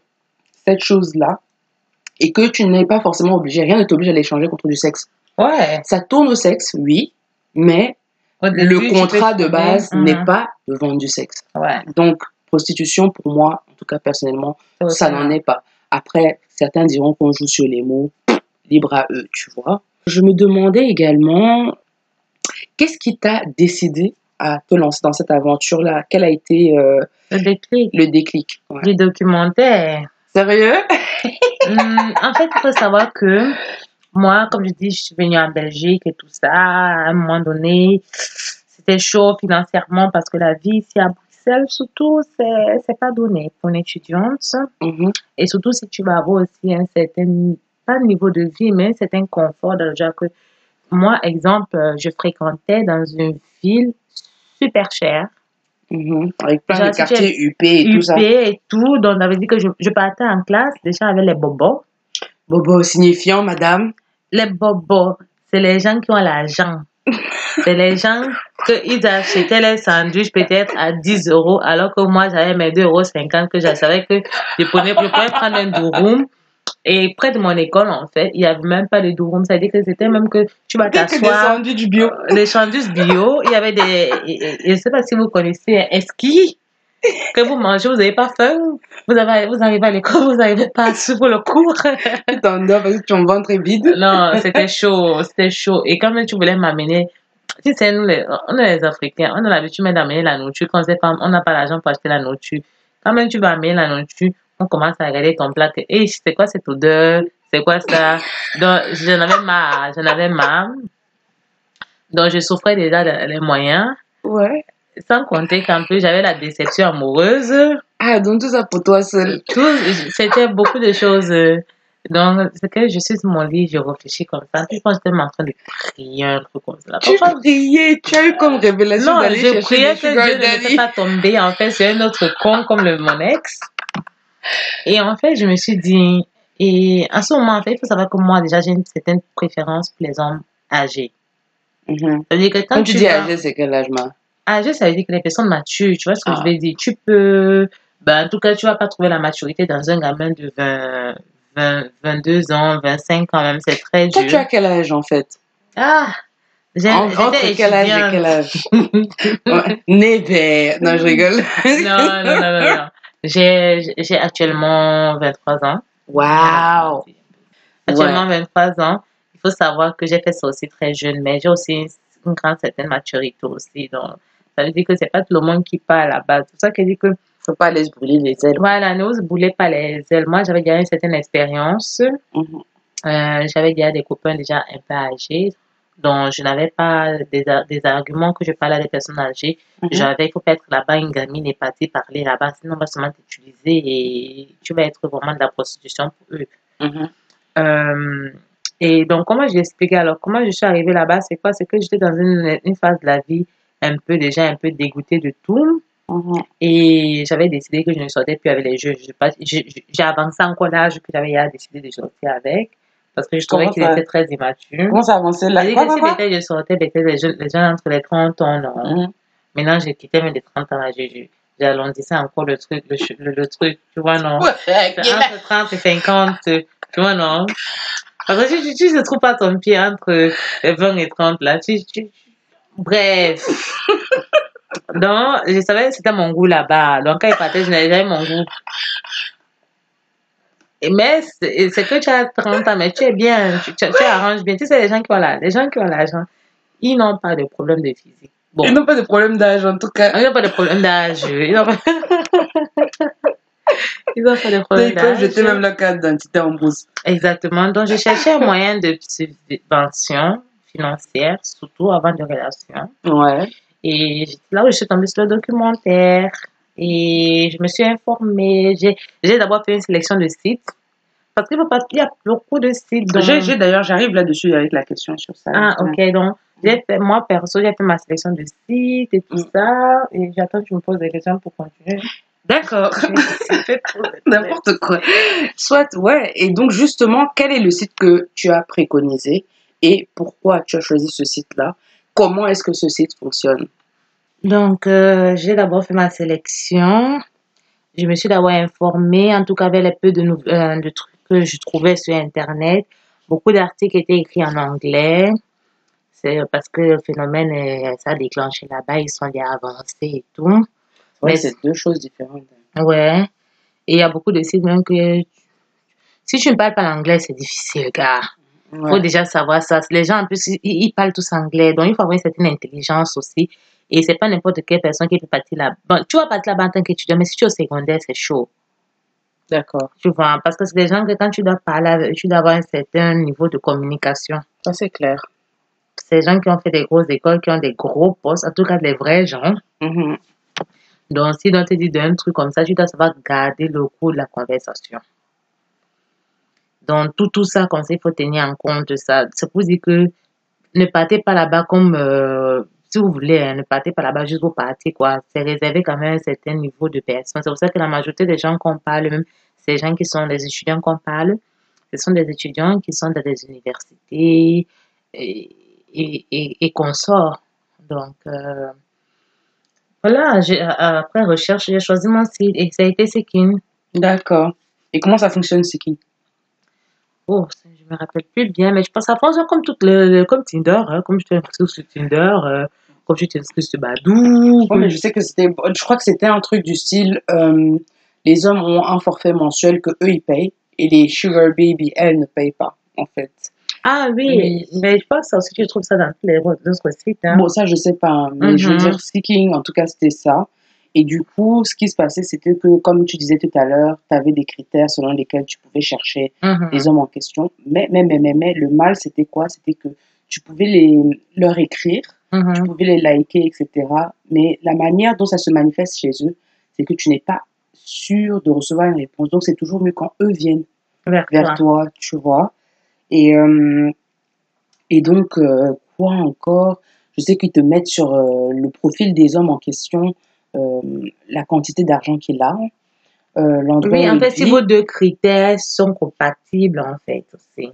cette chose-là et que tu n'es pas forcément obligé, rien ne t'oblige à l'échanger contre du sexe. Ouais. Ça tourne au sexe, oui, mais début, le contrat de base Mhm. n'est pas de vendre du sexe. Ouais. Donc, prostitution, pour moi, en tout cas personnellement, ça n'en est pas. Après, certains diront qu'on joue sur les mots, libre à eux, tu vois. Je me demandais également, qu'est-ce qui t'a décidé à te lancer dans cette aventure-là? Quel a été euh, Le déclic le déclic? Ouais. du documentaire. Sérieux? Hum, en fait, il faut savoir que moi, comme je dis, je suis venue en Belgique et tout ça. À un moment donné, c'était chaud financièrement parce que la vie ici à Bruxelles, surtout, c'est pas donné pour une étudiante. Mhm, Et surtout, si tu vas avoir aussi un certain, pas niveau de vie, mais un certain confort dans le genre que moi, exemple, euh, je fréquentais dans une ville super chère, mhm. Avec plein Genre, de quartiers UP et tout UP ça. et tout. Donc, on avait dit que je, je partais en classe déjà avec les bobos. Bobo signifiant, madame. Les bobos, c'est les gens qui ont l'argent. C'est les gens qu'ils achetaient les sandwichs peut-être à 10 euros, alors que moi, j'avais mes 2,50 euros que je savais que je prenais, pouvais prendre un durum. Et près de mon école, en fait, il n'y avait même pas de durum. C'est-à-dire que c'était même que tu vas Que des t'asseoir. sandwichs bio. Les sandwichs bio, il y avait des. Je ne sais pas si vous connaissez Eski. Que vous mangez, vous n'avez pas faim. Vous, avez, vous arrivez à l'école, vous n'arrivez pas à suivre le cours. Tu t'endors parce que ton ventre est vide. Non, c'était chaud, c'était chaud. Et quand même tu voulais m'amener, tu sais, nous, les, on est les Africains, on a l'habitude même d'amener la nourriture quand c'est on n'a pas l'argent pour acheter la nourriture. Quand même tu vas amener la nourriture, on commence à regarder ton plat. Hey, c'est quoi cette odeur? C'est quoi ça? Donc, j'en avais marre, j'en avais marre. Donc, je souffrais déjà de- les moyens. Ouais. Sans compter qu'en plus, j'avais la déception amoureuse. Ah, donc tout ça pour toi seul. Tout, c'était beaucoup de choses. Donc, c'est que je suis sur mon lit, je réfléchis comme ça. Puis, quand j'étais en train de prier, un truc comme ça. Tu priais, tu as eu comme révélation non, je priais que Dieu ne me pas tomber, en fait, sur un autre con comme le, mon ex. Et en fait, je me suis dit, et à ce moment, en fait, il faut savoir que moi, déjà, j'ai une certaine préférence pour les hommes âgés. Mhm. Ça veut dire que quand, Quand tu tu dis vas- âgé, c'est quel âge, ma? Âgé, ça veut dire que les personnes matures, tu vois ce que Ah. je veux dire? Tu peux, ben, en tout cas, tu vas pas trouver la maturité dans un gamin de 20, 20, 22 ans, 25 quand même, c'est très Toi, tu dur. as quel âge, en fait? Ah, j'ai- En- Entre quel âge et quel âge? Ouais. Né. Non, je rigole. Non, non, non, non, non. J'ai j'ai actuellement 23 ans. Waouh Actuellement 23 ans. Il faut savoir que j'ai fait ça aussi très jeune, mais j'ai aussi une grande certaine maturité aussi. Donc, ça veut dire que c'est pas tout le monde qui part à la base. C'est pour ça que je dis que Faut pas se brûler les ailes. Voilà, ne vous boulez pas les ailes. Moi, j'avais déjà une certaine expérience. Mhm. Euh, j'avais déjà des copains déjà un peu âgés. Donc, je n'avais pas des, des arguments que je parlais à des personnes âgées. Mhm. J'avais, il faut pas être là-bas, une gamine est partie parler là-bas, sinon on va seulement t'utiliser et tu vas être vraiment de la prostitution pour eux. Mhm. Euh, et donc, comment je l'expliquais alors? Comment je suis arrivée là-bas? C'est quoi? C'est que j'étais dans une, une phase de la vie un peu déjà un peu dégoûtée de tout. Mhm. Et j'avais décidé que je ne sortais plus avec les jeux. J'ai avancé encore l'âge que j'avais décidé de sortir avec. Parce que je trouvais qu'il était très immature. Comment ça avançait là? Quoi, quoi, si quoi? peut-être je sortais peut-être les jeunes, les jeunes entre les 30 ans, non. Mhm. Maintenant, j'ai quitté les 30 ans. j'ai- j'arrondissais encore le truc, le, le, le truc, tu vois, non? Ouais, entre 30 et 50, tu vois, non? Parce que tu, tu, tu ne trouves pas ton pied entre 20 et 30, là. Tu, tu, bref. Donc, je savais que c'était mon goût là-bas. Donc, quand il partait, je n'avais jamais mon goût. Et mais c'est que tu as 30 ans, mais tu es bien, tu, tu, tu arranges bien. Tu sais, les gens qui ont la- les gens qui ont l'argent, ils n'ont pas de problème de physique. Bon, Ils n'ont pas de problème d'âge en tout cas. ils n'ont pas de problème d'âge. Ils n'ont pas... ils n'ont pas de problème Ils peuvent jeter même la carte d'identité en brousse. Exactement. Donc, je cherchais un moyen de subvention financière, surtout avant de relation. Ouais. Et là où je suis tombée sur le documentaire et je me suis informée. J'ai d'abord fait une sélection de sites parce qu'il y a beaucoup de sites. J'ai, d'ailleurs, j'arrive là-dessus avec la question sur ça. Ah, ok. Donc, fait, moi, perso, j'ai fait ma sélection de sites et tout Mm. ça. Et j'attends que tu me poses des questions pour continuer. D'accord. J'ai fait pour- N'importe quoi. Soit, ouais. Et donc, justement, quel est le site que tu as préconisé et pourquoi tu as choisi ce site-là? Comment est-ce que ce site fonctionne? Donc, euh, j'ai d'abord fait ma sélection. Je me suis d'abord informée, en tout cas avec les peu de, euh, de trucs que je trouvais sur Internet. Beaucoup d'articles étaient écrits en anglais. C'est parce que le phénomène, est- ça a déclenché là-bas, ils sont déjà avancés et tout. Ouais, Mais- c'est deux choses différentes. Ouais. Et il y a beaucoup de sites même que si tu ne parles pas l'anglais, c'est difficile, gars. Il faut déjà savoir ça. Les gens, en plus, ils, ils parlent tous anglais. Donc, il faut avoir une certaine intelligence aussi. Et c'est pas n'importe quelle personne qui peut partir là. Bon, tu vas partir là-bas en tant qu'étudiant, mais si tu es au secondaire, c'est chaud. D'accord. Tu vois, parce que c'est des gens que quand tu dois parler, avec- tu dois avoir un certain niveau de communication. Ça, c'est clair. C'est des gens qui ont fait des grosses écoles, qui ont des gros postes, en tout cas des vrais gens. Mhm. Donc, si on te dit d'un truc comme ça, tu dois savoir garder le cours de la conversation. Donc, tout, tout ça, comme ça, il faut tenir en compte ça. C'est pour dire que ne partez pas là-bas comme, euh, si vous voulez, hein, ne partez pas là-bas juste pour partir, quoi. C'est réservé quand même à un certain niveau de personnes. C'est pour ça que la majorité des gens qu'on parle, même ces gens qui sont des étudiants qu'on parle, ce sont des étudiants qui sont dans des universités et, et, et. Donc, euh, voilà, j'ai- après recherche, j'ai choisi mon site et ça a été Sekin. D'accord. Et comment ça fonctionne, Seeking Oh, ça, je me rappelle plus bien, mais je pense que ça fonctionne comme, toutes les, comme Tinder, hein, comme je t'inscris sur Tinder, euh, comme tu t'inscris sur Badoo. Ouais, mais je sais que c'était, je crois que c'était un truc du style, euh, les hommes ont un forfait mensuel que eux ils payent et les sugar baby elles ne payent pas en fait. Ah oui, Oui. mais je pense que aussi tu trouves ça dans tous les autres sites. Hein. Bon ça je sais pas, mais je veux Mhm. dire Seeking en tout cas c'était ça. Et du coup, ce qui se passait, c'était que, comme tu disais tout à l'heure, tu avais des critères selon lesquels tu pouvais chercher Mhm. les hommes en question. Mais, mais, mais, mais, mais, le mal, c'était quoi? C'était que tu pouvais les, leur écrire, tu Mhm. pouvais les liker, etc. Mais la manière dont ça se manifeste chez eux, c'est que tu n'es pas sûr de recevoir une réponse. Donc, c'est toujours mieux quand eux viennent Vers vers toi. toi, tu vois. Et, euh, et donc, euh, quoi encore? Je sais qu'ils te mettent sur euh, le profil des hommes en question la quantité d'argent qu'il a, euh, l'endroit Oui, en fait, si vit. vos deux critères sont compatibles, en fait, aussi.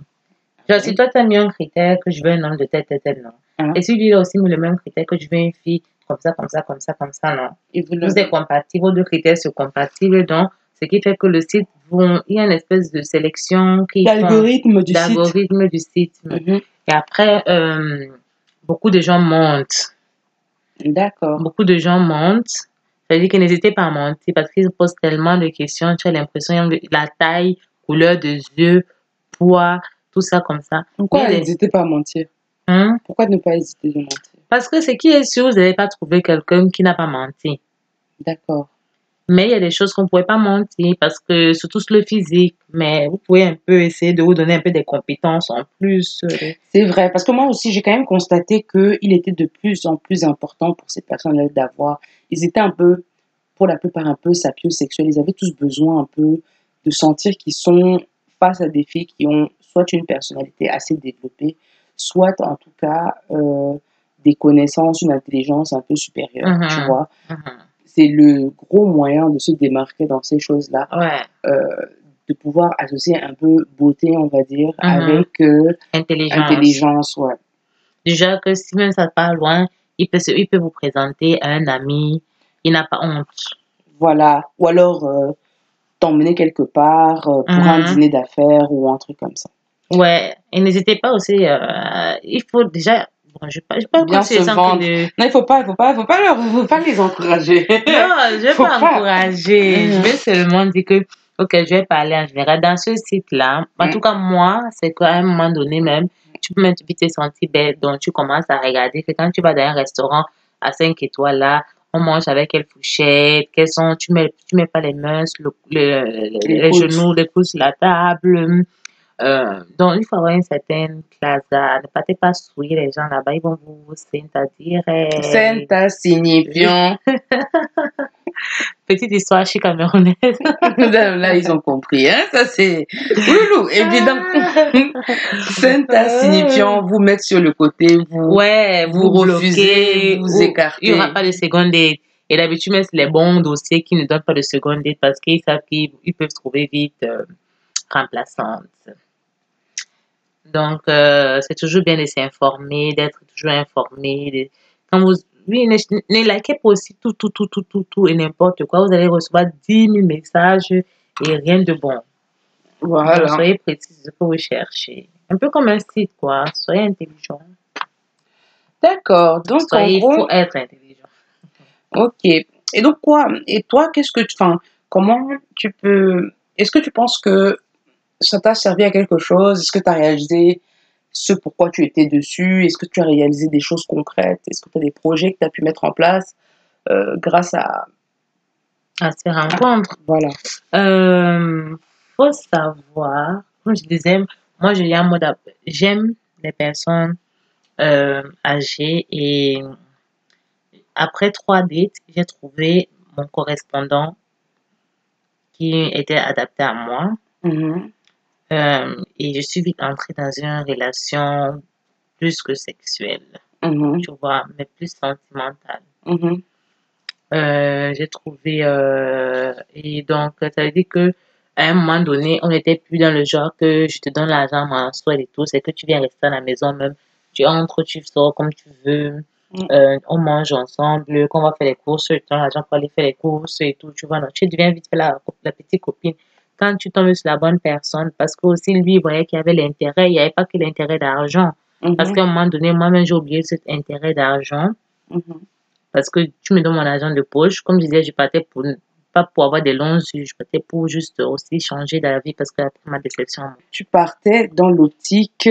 Genre, si toi, tu as mis un critère que je veux un homme de tel, tel, tel, non? Hein? Et si lui, il a aussi mis le même critère que je veux une fille, comme ça, comme ça, comme ça, comme ça, non? Et vous êtes compatibles, vos deux critères sont compatibles, donc, ce qui fait que le site, vont, il y a une espèce de sélection qui L'algorithme du site. d'algorithme du site. Mhm. Et après, euh, beaucoup de gens montent. D'accord. Beaucoup de gens montent. C'est-à-dire que n'hésitez pas à monter parce qu'ils posent tellement de questions. Tu as l'impression de la taille, couleur de yeux, poids, tout ça comme ça. Pourquoi n'hésitez pas à mentir? Hein? Pourquoi ne pas hésiter de mentir? Parce que ce qui est sûr, vous n'allez pas trouver quelqu'un qui n'a pas menti. D'accord. Mais il y a des choses qu'on ne pourrait pas mentir parce que surtout sur le physique. Mais vous pouvez un peu essayer de vous donner un peu des compétences en plus. C'est vrai, parce que moi aussi, j'ai quand même constaté qu'il était de plus en plus important pour ces personnes-là d'avoir. Ils étaient un peu, pour la plupart, un peu sapiosexuels. Ils avaient tous besoin un peu de sentir qu'ils sont face à des filles qui ont soit une personnalité assez développée, soit en tout cas euh, des connaissances, une intelligence un peu supérieure, tu vois. Mhm. C'est le gros moyen de se démarquer dans ces choses-là. Ouais, euh, de pouvoir associer un peu beauté, on va dire, Mhm. avec euh, intelligence. intelligence, ouais. Déjà que si même ça part loin, il peut, se- il peut vous présenter un ami. Il n'a pas honte. Voilà. Ou alors euh, t'emmener quelque part euh, pour un Mhm. dîner d'affaires ou un truc comme ça. Ouais, et n'hésitez pas aussi, euh, il faut déjà, bon, je ne pas Bien se vendre. de- Non, il faut pas, il faut pas, il faut pas, leur, faut pas les encourager. Non, je vais Faut pas pas. encourager. Mhm. Je vais seulement dire que, ok, je vais parler en général. Dans ce site-là, en Mhm. tout cas, moi, c'est qu'à un moment donné même, tu peux même te sentir bête. Donc, tu commences à regarder que quand tu vas dans un restaurant à 5 étoiles, là, on mange avec quelle fourchette, quels sont, tu mets, tu mets pas les mains, le, le- le- Les les, genoux, les coudes sur la table. Euh, donc, il faut avoir une certaine classe. là. Ne partez pas souiller les gens là-bas, ils vont vous c'est-à-dire. Senta signifiant. Petite histoire chez camerounaise. là, ils ont compris, hein. Ça, c'est. Loulou, évidemment. Senta signifiant vous mettre sur le côté, vous. Ouais, Vous vous, refusez, bloquez, vous ou- écartez. Il n'y aura pas de seconde date. Et d'habitude, même, les bons dossiers qui ne donnent pas de seconde date parce qu'ils savent qu'ils ils peuvent trouver vite euh, remplaçante. Donc, euh, c'est toujours bien de s'informer, d'être toujours informé. de- Quand vous, oui, ne, ne likez pas aussi tout, tout, tout, tout, tout, tout et n'importe quoi. Vous allez recevoir 10 000 messages et rien de bon. Donc, Voilà. soyez précis de ce que vous cherchez. Un peu comme un site, quoi. Soyez intelligent. D'accord. Donc, Soyez, en il gros. faut être intelligent. Ok. Et donc quoi? Et toi, qu'est-ce que tu, enfin, comment tu peux Est-ce que tu penses que ça t'a servi à quelque chose? Est-ce que tu as réalisé ce pourquoi tu étais dessus? Est-ce que tu as réalisé des choses concrètes? Est-ce que tu as des projets que tu as pu mettre en place euh, grâce à à ces rencontres. voilà. Euh, faut savoir, comme je disais, moi mode, j'aime les personnes euh, âgées et après trois dates, j'ai trouvé mon correspondant qui était adapté à moi Mhm. Euh, et je suis vite entrée dans une relation plus que sexuelle, Mhm. tu vois, mais plus sentimentale. Mhm. Euh, j'ai trouvé euh, et donc ça veut dire que à un moment donné on n'était plus dans le genre que je te donne l'argent mensuel et tout c'est que tu viens rester à la maison même tu entres tu sors comme tu veux Mm. Euh, on mange ensemble qu'on va faire les courses tu donnes l'argent pour aller faire les courses et tout tu vois donc tu deviens vite la, la petite copine quand tu tombes sur la bonne personne parce que aussi lui il voyait qu'il y avait l'intérêt il n'y avait pas que l'intérêt d'argent parce Mhm. qu'à un moment donné moi-même j'ai oublié cet intérêt d'argent Mhm. parce que tu me donnes mon argent de poche. Comme je disais, je partais pour pas pour avoir des longs je partais pour juste aussi changer de la vie parce que après ma déception. Tu partais dans l'optique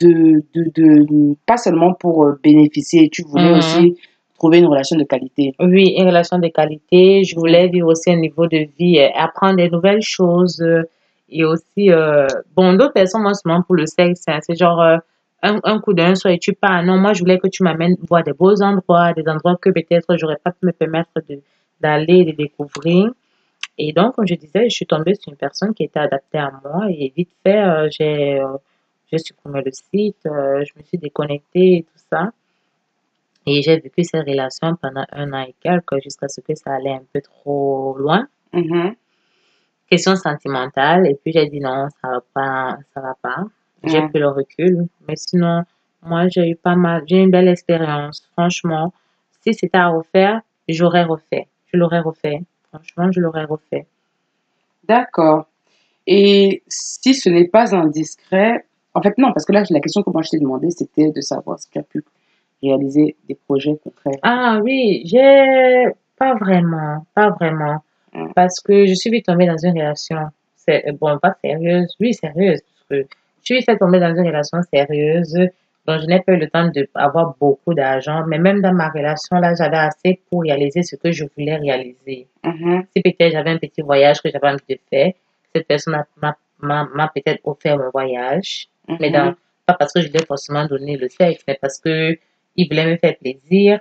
de, de, de pas seulement pour euh, bénéficier, tu voulais Mhm. aussi trouver une relation de qualité. Oui, une relation de qualité. Je voulais vivre aussi un niveau de vie, euh, apprendre des nouvelles choses. euh, Et aussi, euh, bon, d'autres personnes, moi, seulement pour le sexe, hein, c'est genre un, un coup d'un soir et tu pars. Non, moi, je voulais que tu m'amènes voir des beaux endroits, des endroits que peut-être j'aurais pas pu me permettre d'aller, de découvrir. Et donc, comme je disais, je suis tombée sur une personne qui était adaptée à moi et vite fait, euh, j'ai j'ai supprimé le site, je me suis déconnectée et tout ça. Et j'ai vécu cette relation pendant un an et quelques jusqu'à ce que ça allait un peu trop loin. Mhm. Question sentimentale. Et puis j'ai dit non, ça va pas, ça va pas. J'ai Mhm. pris le recul. Mais sinon, moi, j'ai eu pas mal, j'ai une belle expérience. Franchement, si c'était à refaire, j'aurais refait. Je l'aurais refait. Franchement, je l'aurais refait. D'accord. Et si ce n'est pas indiscret, en fait, non, parce que là, la question que moi je t'ai demandé, c'était de savoir si tu as pu réaliser des projets concrets. Ah oui, j'ai pas vraiment, pas vraiment. Mm. Parce que je suis vite tombée dans une relation, c'est bon, pas sérieuse, oui, sérieuse, parce que je suis vite tombée dans une relation sérieuse, donc je n'ai pas eu le temps d'avoir beaucoup d'argent, mais même dans ma relation là, j'avais assez pour réaliser ce que je voulais réaliser. Mhm. Si peut-être j'avais un petit voyage que j'avais envie de faire, cette personne m'a- peut-être offert mon voyage, mais Mhm. dans, pas parce que je lui ai forcément donné le sexe, mais parce que il voulait me faire plaisir,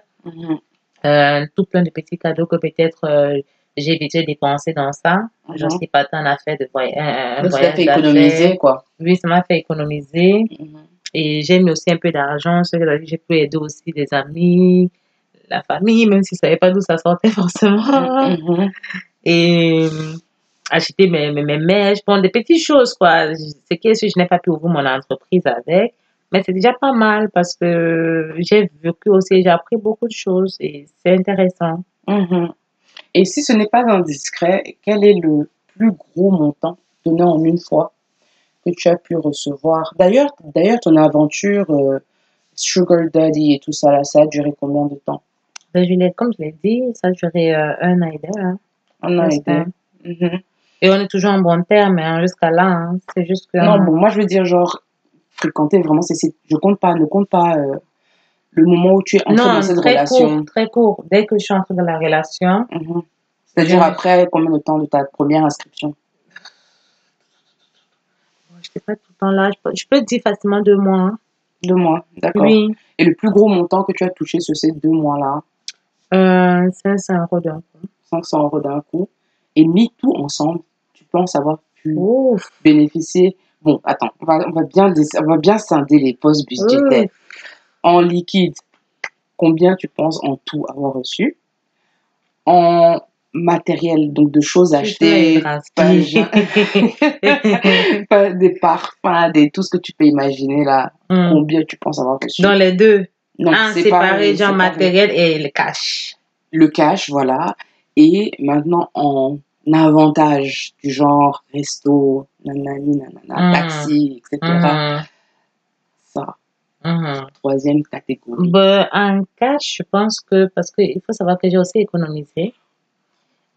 euh, tout plein de petits cadeaux que peut-être euh, j'ai évité de dépenser dans ça. J'en Mhm. suis pas tant à faire de voy- un, un ça voyage fait économiser, quoi. Oui, ça m'a fait économiser. Mhm. Et j'ai mis aussi un peu d'argent, ce que j'ai pu aider aussi des amis, la famille, même si je savais pas d'où ça sortait forcément. Mhm. Et euh, acheter mes, mes, mes mèches, bon, des petites choses, quoi. C'est que je n'ai pas pu ouvrir mon entreprise avec. Mais c'est déjà pas mal parce que j'ai vécu aussi, j'ai appris beaucoup de choses et c'est intéressant. Mhm. Et si ce n'est pas indiscret, quel est le plus gros montant donné en une fois que tu as pu recevoir? D'ailleurs, d'ailleurs ton aventure euh, Sugar Daddy et tout ça, là, ça a duré combien de temps? Ben, comme je l'ai dit, ça a duré euh, un an et demi. hein, Un an et presque, hein. demi. Mhm. Et on est toujours en bon terme hein, jusqu'à là. hein. C'est juste que. Non, bon, moi je veux dire, genre, fréquenter vraiment, c'est, je compte pas, ne compte pas euh, le moment où tu es entré non, dans cette très relation. court, très court. Dès que je suis entrée dans la relation, Mhm. C'est-à-dire Je- après combien de temps de ta première inscription? Je sais pas tout le temps là, je peux, je peux dire facilement deux mois. hein. Deux mois, d'accord. Oui, Et le plus gros montant que tu as touché sur ces deux mois-là, euh, 500 euros d'un coup. 500 euros d'un coup, et mis tout ensemble, tu penses avoir pu Ouf, bénéficier. Bon, attends, on va, on va bien, on va bien scinder les postes budgétaires. En liquide, combien tu penses en tout avoir reçu? En matériel, donc de choses achetées, des parfums, des, tout ce que tu peux imaginer là. Hmm. Combien tu penses avoir reçu? Dans les deux. Non, un séparé, séparé, genre séparé. matériel et le cash. Le cash, voilà. Et maintenant en avantage du genre resto, nanani, nanana, Mm. taxi, etc. Mhm, Ça, mhm. troisième catégorie. Ben, en cash, je pense que, parce qu'il faut savoir que j'ai aussi économisé.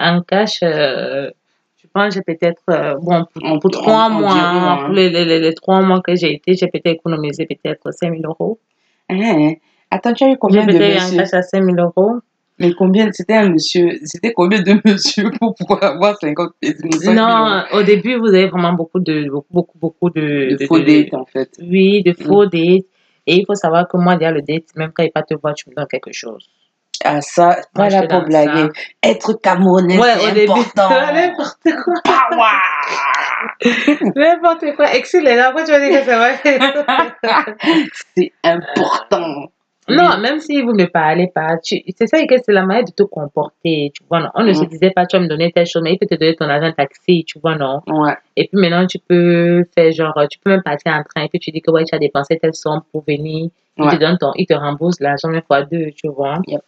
En cash, euh, je pense que j'ai peut-être, euh, bon, pour, En- pour trois en- mois, hein. pour les, les, les, les trois mois que j'ai été, j'ai peut-être économisé peut-être 5 000 euros. Hein, Attends, tu as eu J'ai combien de peut-être eu un monsieur? cash à 5 000 euros. Mais combien C'était un monsieur. C'était combien de monsieur pour pouvoir avoir 50 5 000 euros Non, au début, vous avez vraiment beaucoup de, beaucoup, beaucoup, beaucoup de, de faux dates en fait. Oui, de Mm. faux dates. Et il faut savoir que moi, derrière le date, même quand il pas te voir, tu me donnes quelque chose. Ah ça, Moi, pas là pour blaguer. Être camerounais, Ouais, c'est au début. important. N'importe quoi. Power. N'importe quoi. Excellent. Pourquoi tu vas dire que c'est vrai? c'est important. Non, même si vous ne parlez pas, c'est ça que c'est la manière de te comporter. Tu vois, non? On ne se Mm. disait pas, tu vas me donner telle chose, mais il peut te donner ton argent taxi, tu vois, non? Ouais. Et puis maintenant, tu peux faire genre, tu peux même partir en train et puis tu dis que ouais, tu as dépensé telle somme pour venir. Il Ouais. te donne ton, il te rembourse l'argent une fois deux, tu vois? Yep.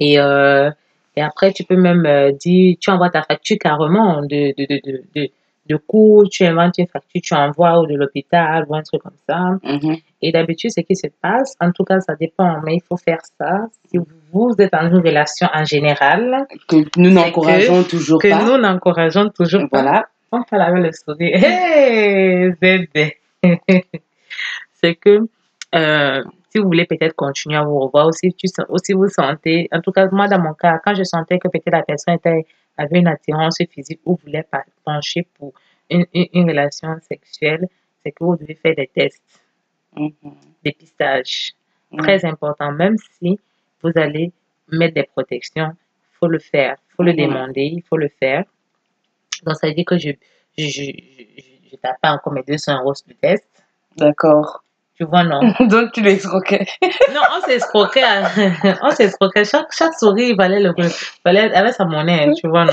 Et, euh, et après, tu peux même euh, dire, tu envoies ta facture carrément de, de, de, de, de, de cours, tu inventes une facture, tu envoies ou de l'hôpital ou un truc comme ça. Mhm. Et d'habitude, ce qui se passe, en tout cas, ça dépend, mais il faut faire ça si vous êtes dans une relation en général, Que nous n'encourageons toujours que pas. nous n'encourageons toujours pas. Voilà. On parle avec le sourire. Hey, bébé. C'est que euh, si vous voulez peut-être continuer à vous revoir, aussi, tu, sens- aussi vous sentez, en tout cas, moi, dans mon cas, quand je sentais que peut-être la personne était, avait une attirance physique ou voulait pencher pour une, une, une relation sexuelle, c'est que vous devez faire des tests, dépistage. Mhm. Très important, même si vous allez mettre des protections, il faut le faire, il faut le Mhm. demander, il faut le faire. Donc, ça veut dire que je je, je, je, je tape pas encore mes 200 euros le test. D'accord. Tu vois, non. Donc tu l'escroquais. non, on s'escroquait. à- on s'escroquait. Chaque, chaque sourire valait, le, valait avait sa monnaie, tu vois, non?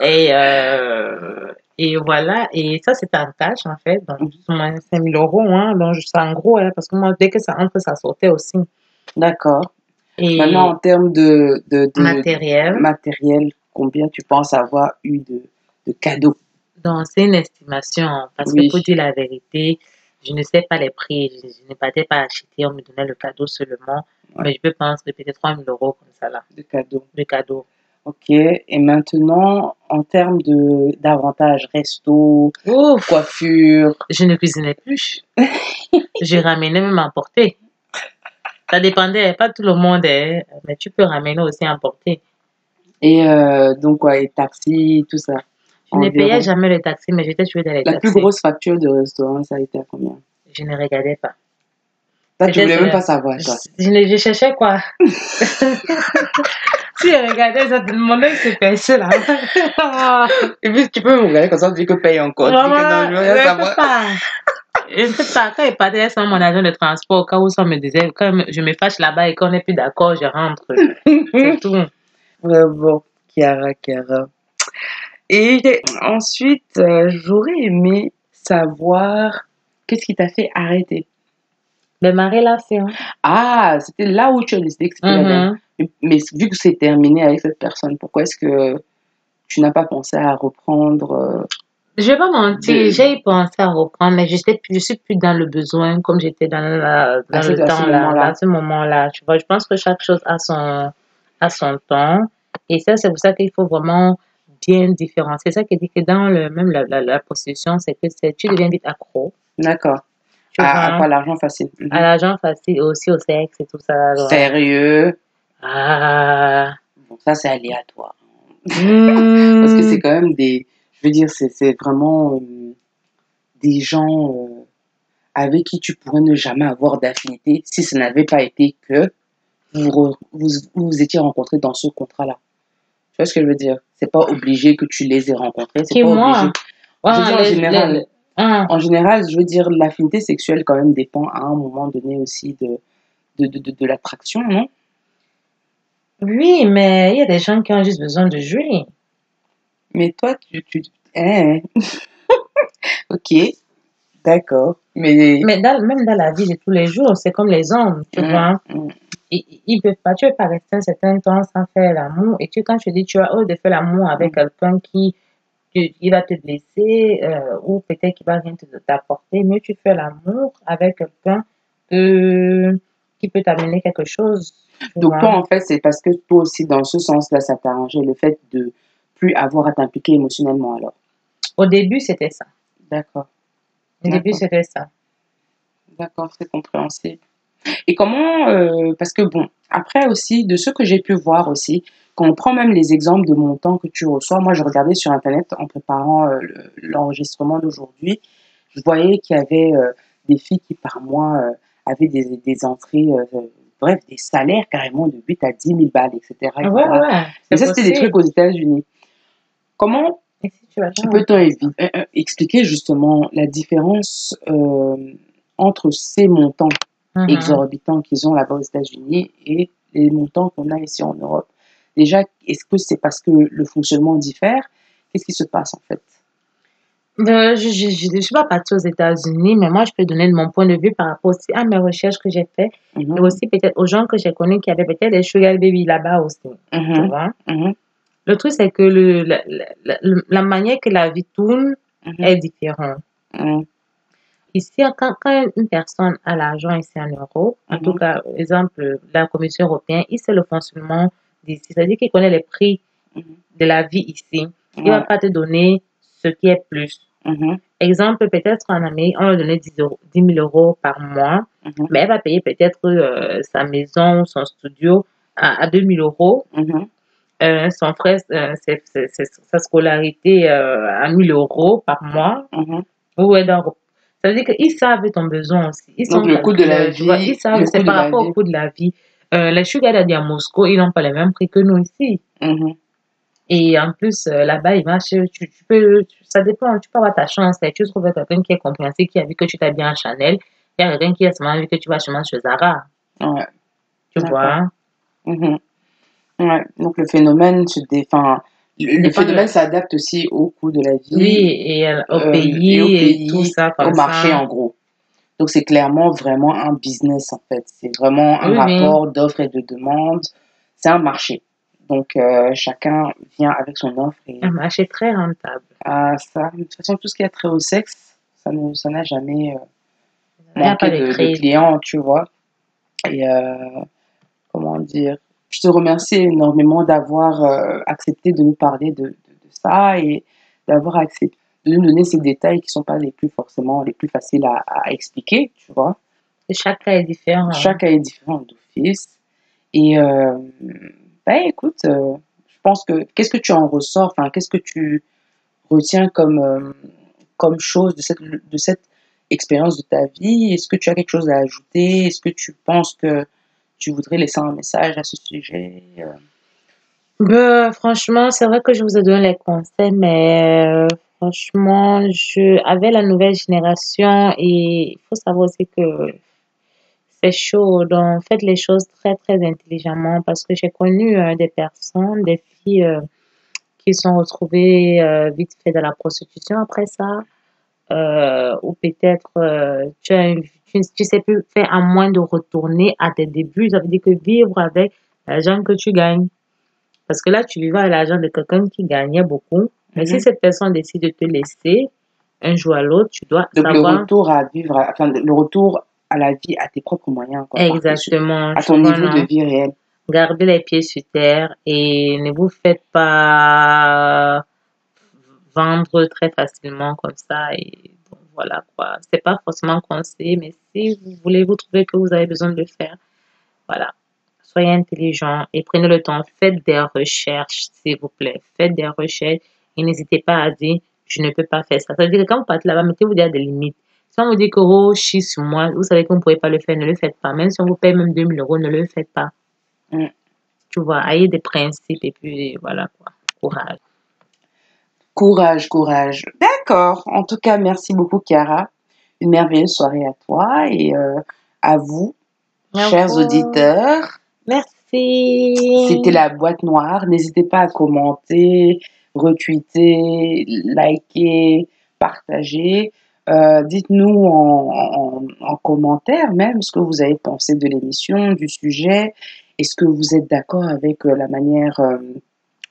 Et, euh, et voilà. Et ça, c'est un cash, en fait. Donc, ou moins 5 000 euros. Hein, donc, c'est en gros, hein, parce que moi, dès que ça entre, ça sortait aussi. D'accord. Et Maintenant, en termes de, de, de matériel. matériel, combien tu penses avoir eu de, de cadeaux? Donc, c'est une estimation. Parce Oui. que pour dire la vérité, je ne sais pas les prix. Je, je pas été pas acheté. On me donnait le cadeau seulement. Ouais. Mais je peux penser peut-être 3 000 euros comme ça, là, de cadeaux de cadeau. Ok. Et maintenant, en termes de d'avantages, resto, Ouf, coiffure, je ne cuisinais plus. je ramenais même à emporter. Ça dépendait, pas tout le monde, hein, mais tu peux ramener aussi à emporter. et euh, donc quoi, et taxi, tout ça. Je ne payais jamais le taxi, mais j'étais toujours dans les La taxis. plus grosse facture de restaurant, ça a été à combien? Je ne regardais pas. Ça, tu voulais même pas savoir, toi. Je, ne- je cherchais quoi? Si je regardais, ça, mon œil se perçait là. Et puis, tu peux me regarder comme ça, tu dis que paye encore. Tu dis que non, je veux rien je savoir. pas. Je ne sais pas. Quand il partait sans mon agent de transport, au cas où ça me disait, quand je me fâche là-bas et qu'on n'est plus d'accord, je rentre. C'est tout. Vraiment, Chiara, Chiara. Et ensuite, euh, j'aurais aimé savoir qu'est-ce qui t'a fait arrêter. de ma relation. Ah, c'était là où tu as décidé que c'était la dernière. Mhm. Mais, mais vu que c'est terminé avec cette personne, pourquoi est-ce que tu n'as pas pensé à reprendre euh, Je vais pas mentir, j'ai pensé à reprendre, mais j'étais plus, je suis plus dans le besoin comme j'étais dans, la, ce- le ce temps là, à ce moment-là. Tu vois, je pense que chaque chose a son, a son temps. Et ça, c'est pour ça qu'il faut vraiment bien différencier. C'est ça qui dit que dans le, même la, la, la prostitution, c'est que tu deviens vite accro. D'accord. À, à vois, quoi l'argent facile Mhm. à l'argent facile aussi au sexe et tout ça. Sérieux? Ah. Bon, ça, c'est aléatoire. Hmm. Parce que c'est quand même des. Je veux dire, c'est vraiment euh, des gens euh, avec qui tu pourrais ne jamais avoir d'affinité si ce n'avait pas été que vous vous, vous vous étiez rencontrés dans ce contrat-là. Tu vois ce que je veux dire? C'est pas obligé que tu les aies rencontrés. C'est pas moi? obligé. Ouais, Je veux dire, en général. les- ah. En général, je veux dire, l'affinité sexuelle quand même dépend à un moment donné aussi de, de, de, de, de l'attraction, non? Oui, mais il y a des gens qui ont juste besoin de jouer. Mais toi, tu... tu... hein. ok, d'accord. Mais... Mais dans, même dans la vie de tous les jours, c'est comme les hommes, tu Mm, vois. mm. Ils, ils peuvent pas, tu peux pas rester un certain temps sans faire l'amour. Et tu, quand je dis, tu as hâte de faire l'amour avec Mm. quelqu'un qui, qui, qui va te blesser euh, ou peut-être qui va rien te- t'apporter, mieux tu fais l'amour avec quelqu'un que- qui peut t'amener quelque chose. Donc vois. toi, en fait, c'est parce que toi aussi, dans ce sens-là, ça t'a arrangé le fait de plus avoir à t'impliquer émotionnellement, alors. Au début, c'était ça. D'accord, Au début, c'était ça. d'accord, c'est compréhensible. Et comment, euh, parce que bon, après aussi, de ce que j'ai pu voir aussi, quand on prend même les exemples de montants que tu reçois, moi je regardais sur Internet en préparant euh, le- l'enregistrement d'aujourd'hui, je voyais qu'il y avait euh, des filles qui par mois avaient des, des entrées, bref, des salaires carrément de 8 à 10 000 balles, etc. etc. Ouais, ouais. Mais ça, c'était des trucs aux États-Unis. Comment si peut-on expliquer justement la différence euh, entre ces montants Mhm. exorbitants qu'ils ont là-bas aux États-Unis et les montants qu'on a ici en Europe. Déjà, est-ce que c'est parce que le fonctionnement diffère? Qu'est-ce qui se passe en fait? Euh, je ne suis pas partie aux États-Unis, mais moi, je peux donner de mon point de vue par rapport aussi à mes recherches que j'ai faites Mhm, et aussi peut-être aux gens que j'ai connus qui avaient peut-être des sugar baby là-bas aussi. Tu mhm, vois? mhm, Le truc, c'est que le, la, la, la- manière que la vie tourne mhm, est différente. Mhm, Ici, quand, quand une personne a l'argent ici en euros, en Mhm. tout cas, exemple, la Commission européenne, il sait le fonctionnement d'ici. C'est-à-dire qu'il connaît les prix mhm, de la vie ici. Il ne va ouais, pas te donner ce qui est plus. mhm, Exemple, peut-être en Amérique, on va donner 10, euros, 10 000 euros par mois, mhm, mais elle va payer peut-être euh, sa maison, son studio à, à 2 000 euros, mhm, euh, son frère, euh, sa scolarité à 1 000 euros par mois, mhm. ou elle doit- Ça veut dire qu'ils savent ton besoin aussi. Ils Donc sont le coût de la tu vois, vie, Ils savent, c'est par rapport vie. au coût de la vie. Euh, les sugar daddy à Moscou, ils n'ont pas les mêmes prix que nous ici. mhm. Et en plus, euh, là-bas, il marche, tu, tu peux, tu- ça dépend, tu peux avoir ta chance. et tu trouves quelqu'un qui est compréhensif, qui a vu que tu t'habilles en Chanel. Il y a quelqu'un qui a seulement vu que tu vas seulement chez Zara. Ouais, Tu vois? Mhm. Ouais. Donc le phénomène se dé... le, phénomène s'adapte aussi au coût de la vie, Oui, et au euh, pays et au et pays, tout ça au comme marché ça. en gros. Donc c'est clairement vraiment un business en fait. C'est vraiment un Oui, oui. rapport d'offre et de demande. C'est un marché. Donc euh, chacun vient avec son offre et Un marché très rentable. à ça. De toute façon, tout ce qui a trait au sexe, ça ne, ça n'a jamais euh, manqué de de, clients, tu vois. Et euh, comment dire, je te remercie énormément d'avoir euh, accepté de nous parler de, de, de ça et d'avoir accepté de nous donner ces détails qui sont pas les plus forcément les plus faciles à, à expliquer, tu vois. Chaque cas est différent. Chaque cas est différent d'office. Et euh, ben écoute, euh, je pense que qu'est-ce que tu en ressors, enfin qu'est-ce que tu retiens comme euh, comme chose de cette de cette expérience de ta vie? Est-ce que tu as quelque chose à ajouter? Est-ce que tu penses que tu voudrais laisser un message à ce sujet Euh, Ben, franchement, c'est vrai que je vous ai donné les conseils, mais euh, franchement, je, avec la nouvelle génération, et il faut savoir aussi que c'est chaud, donc faites les choses très, très intelligemment parce que j'ai connu euh, des personnes, des filles euh, qui sont retrouvées vite fait dans la prostitution après ça. Euh, ou peut-être euh, tu, as tu, tu, sais plus faire à moins de retourner à tes débuts. Ça veut dire que vivre avec l'argent que tu gagnes. Parce que là, tu vivais avec l'argent de quelqu'un qui gagnait beaucoup. Mais si Mhm. cette personne décide de te laisser, un jour à l'autre, tu dois Donc le savoir retour à vivre, enfin le retour à la vie à tes propres moyens, quoi, exactement, à ton niveau de vie réel. Gardez les pieds sur terre et ne vous faites pas vendre très facilement comme ça. Et voilà quoi. C'est pas forcément conseillé, mais si vous voulez, vous trouvez que vous avez besoin de le faire, voilà. Soyez intelligent et prenez le temps. Faites des recherches, s'il vous plaît. Faites des recherches et n'hésitez pas à dire je ne peux pas faire ça. Ça veut dire que quand vous partez là-bas, mettez-vous des limites. Si on vous dit que oh, chie sur moi, vous savez que vous ne pouvez pas le faire, ne le faites pas. Même si on vous paye même 2000 euros, ne le faites pas. Mm. Tu vois, ayez des principes et puis voilà quoi. Courage. Courage, courage. D'accord. En tout cas, merci beaucoup, Chiara. Une merveilleuse soirée à toi et euh, à vous, chers auditeurs. Merci. C'était la boîte noire. N'hésitez pas à commenter, retweeter, liker, partager. Euh, Dites-nous en, en, en commentaire même ce que vous avez pensé de l'émission, du sujet. Est-ce que vous êtes d'accord avec euh, la manière euh,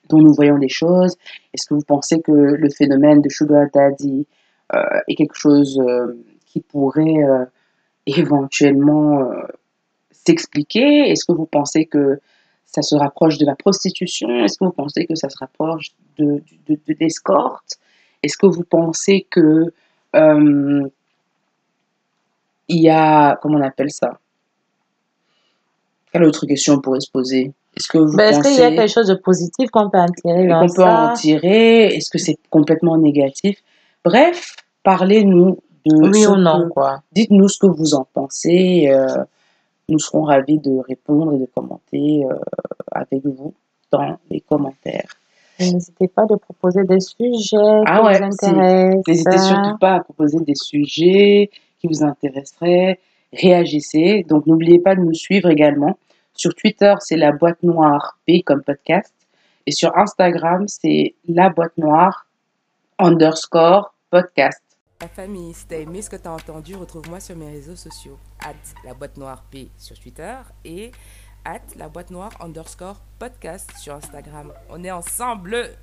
dont nous voyons les choses. Est-ce que vous pensez que le phénomène de Sugar Daddy euh, est quelque chose euh, qui pourrait euh, éventuellement s'expliquer? Est-ce que vous pensez que ça se rapproche de la prostitution? Est-ce que vous pensez que ça se rapproche de, de, Est-ce que vous pensez que il y a comment on appelle ça? Quelle autre question on pourrait se poser? Est-ce que vous Ben, Est-ce qu'il y a quelque chose de positif qu'on peut en tirer qu'on peut en tirer? Est-ce que c'est complètement négatif? Bref, parlez-nous de Oui ce ou non, que- quoi. Dites-nous ce que vous en pensez. euh, nous serons ravis de répondre et de commenter euh, avec vous dans les commentaires. N'hésitez pas de proposer des sujets Ah qui ouais, vous intéressent. N'hésitez surtout pas à proposer des sujets qui vous intéresseraient. Réagissez. Donc n'oubliez pas de nous suivre également. Sur Twitter, c'est la boîte noire P comme podcast. Et sur Instagram, c'est la boîte noire underscore podcast. La famille, si t'as aimé ce que t'as entendu, retrouve-moi sur mes réseaux sociaux. At la boîte noire P sur Twitter et at la boîte noire underscore podcast sur Instagram. On est ensemble!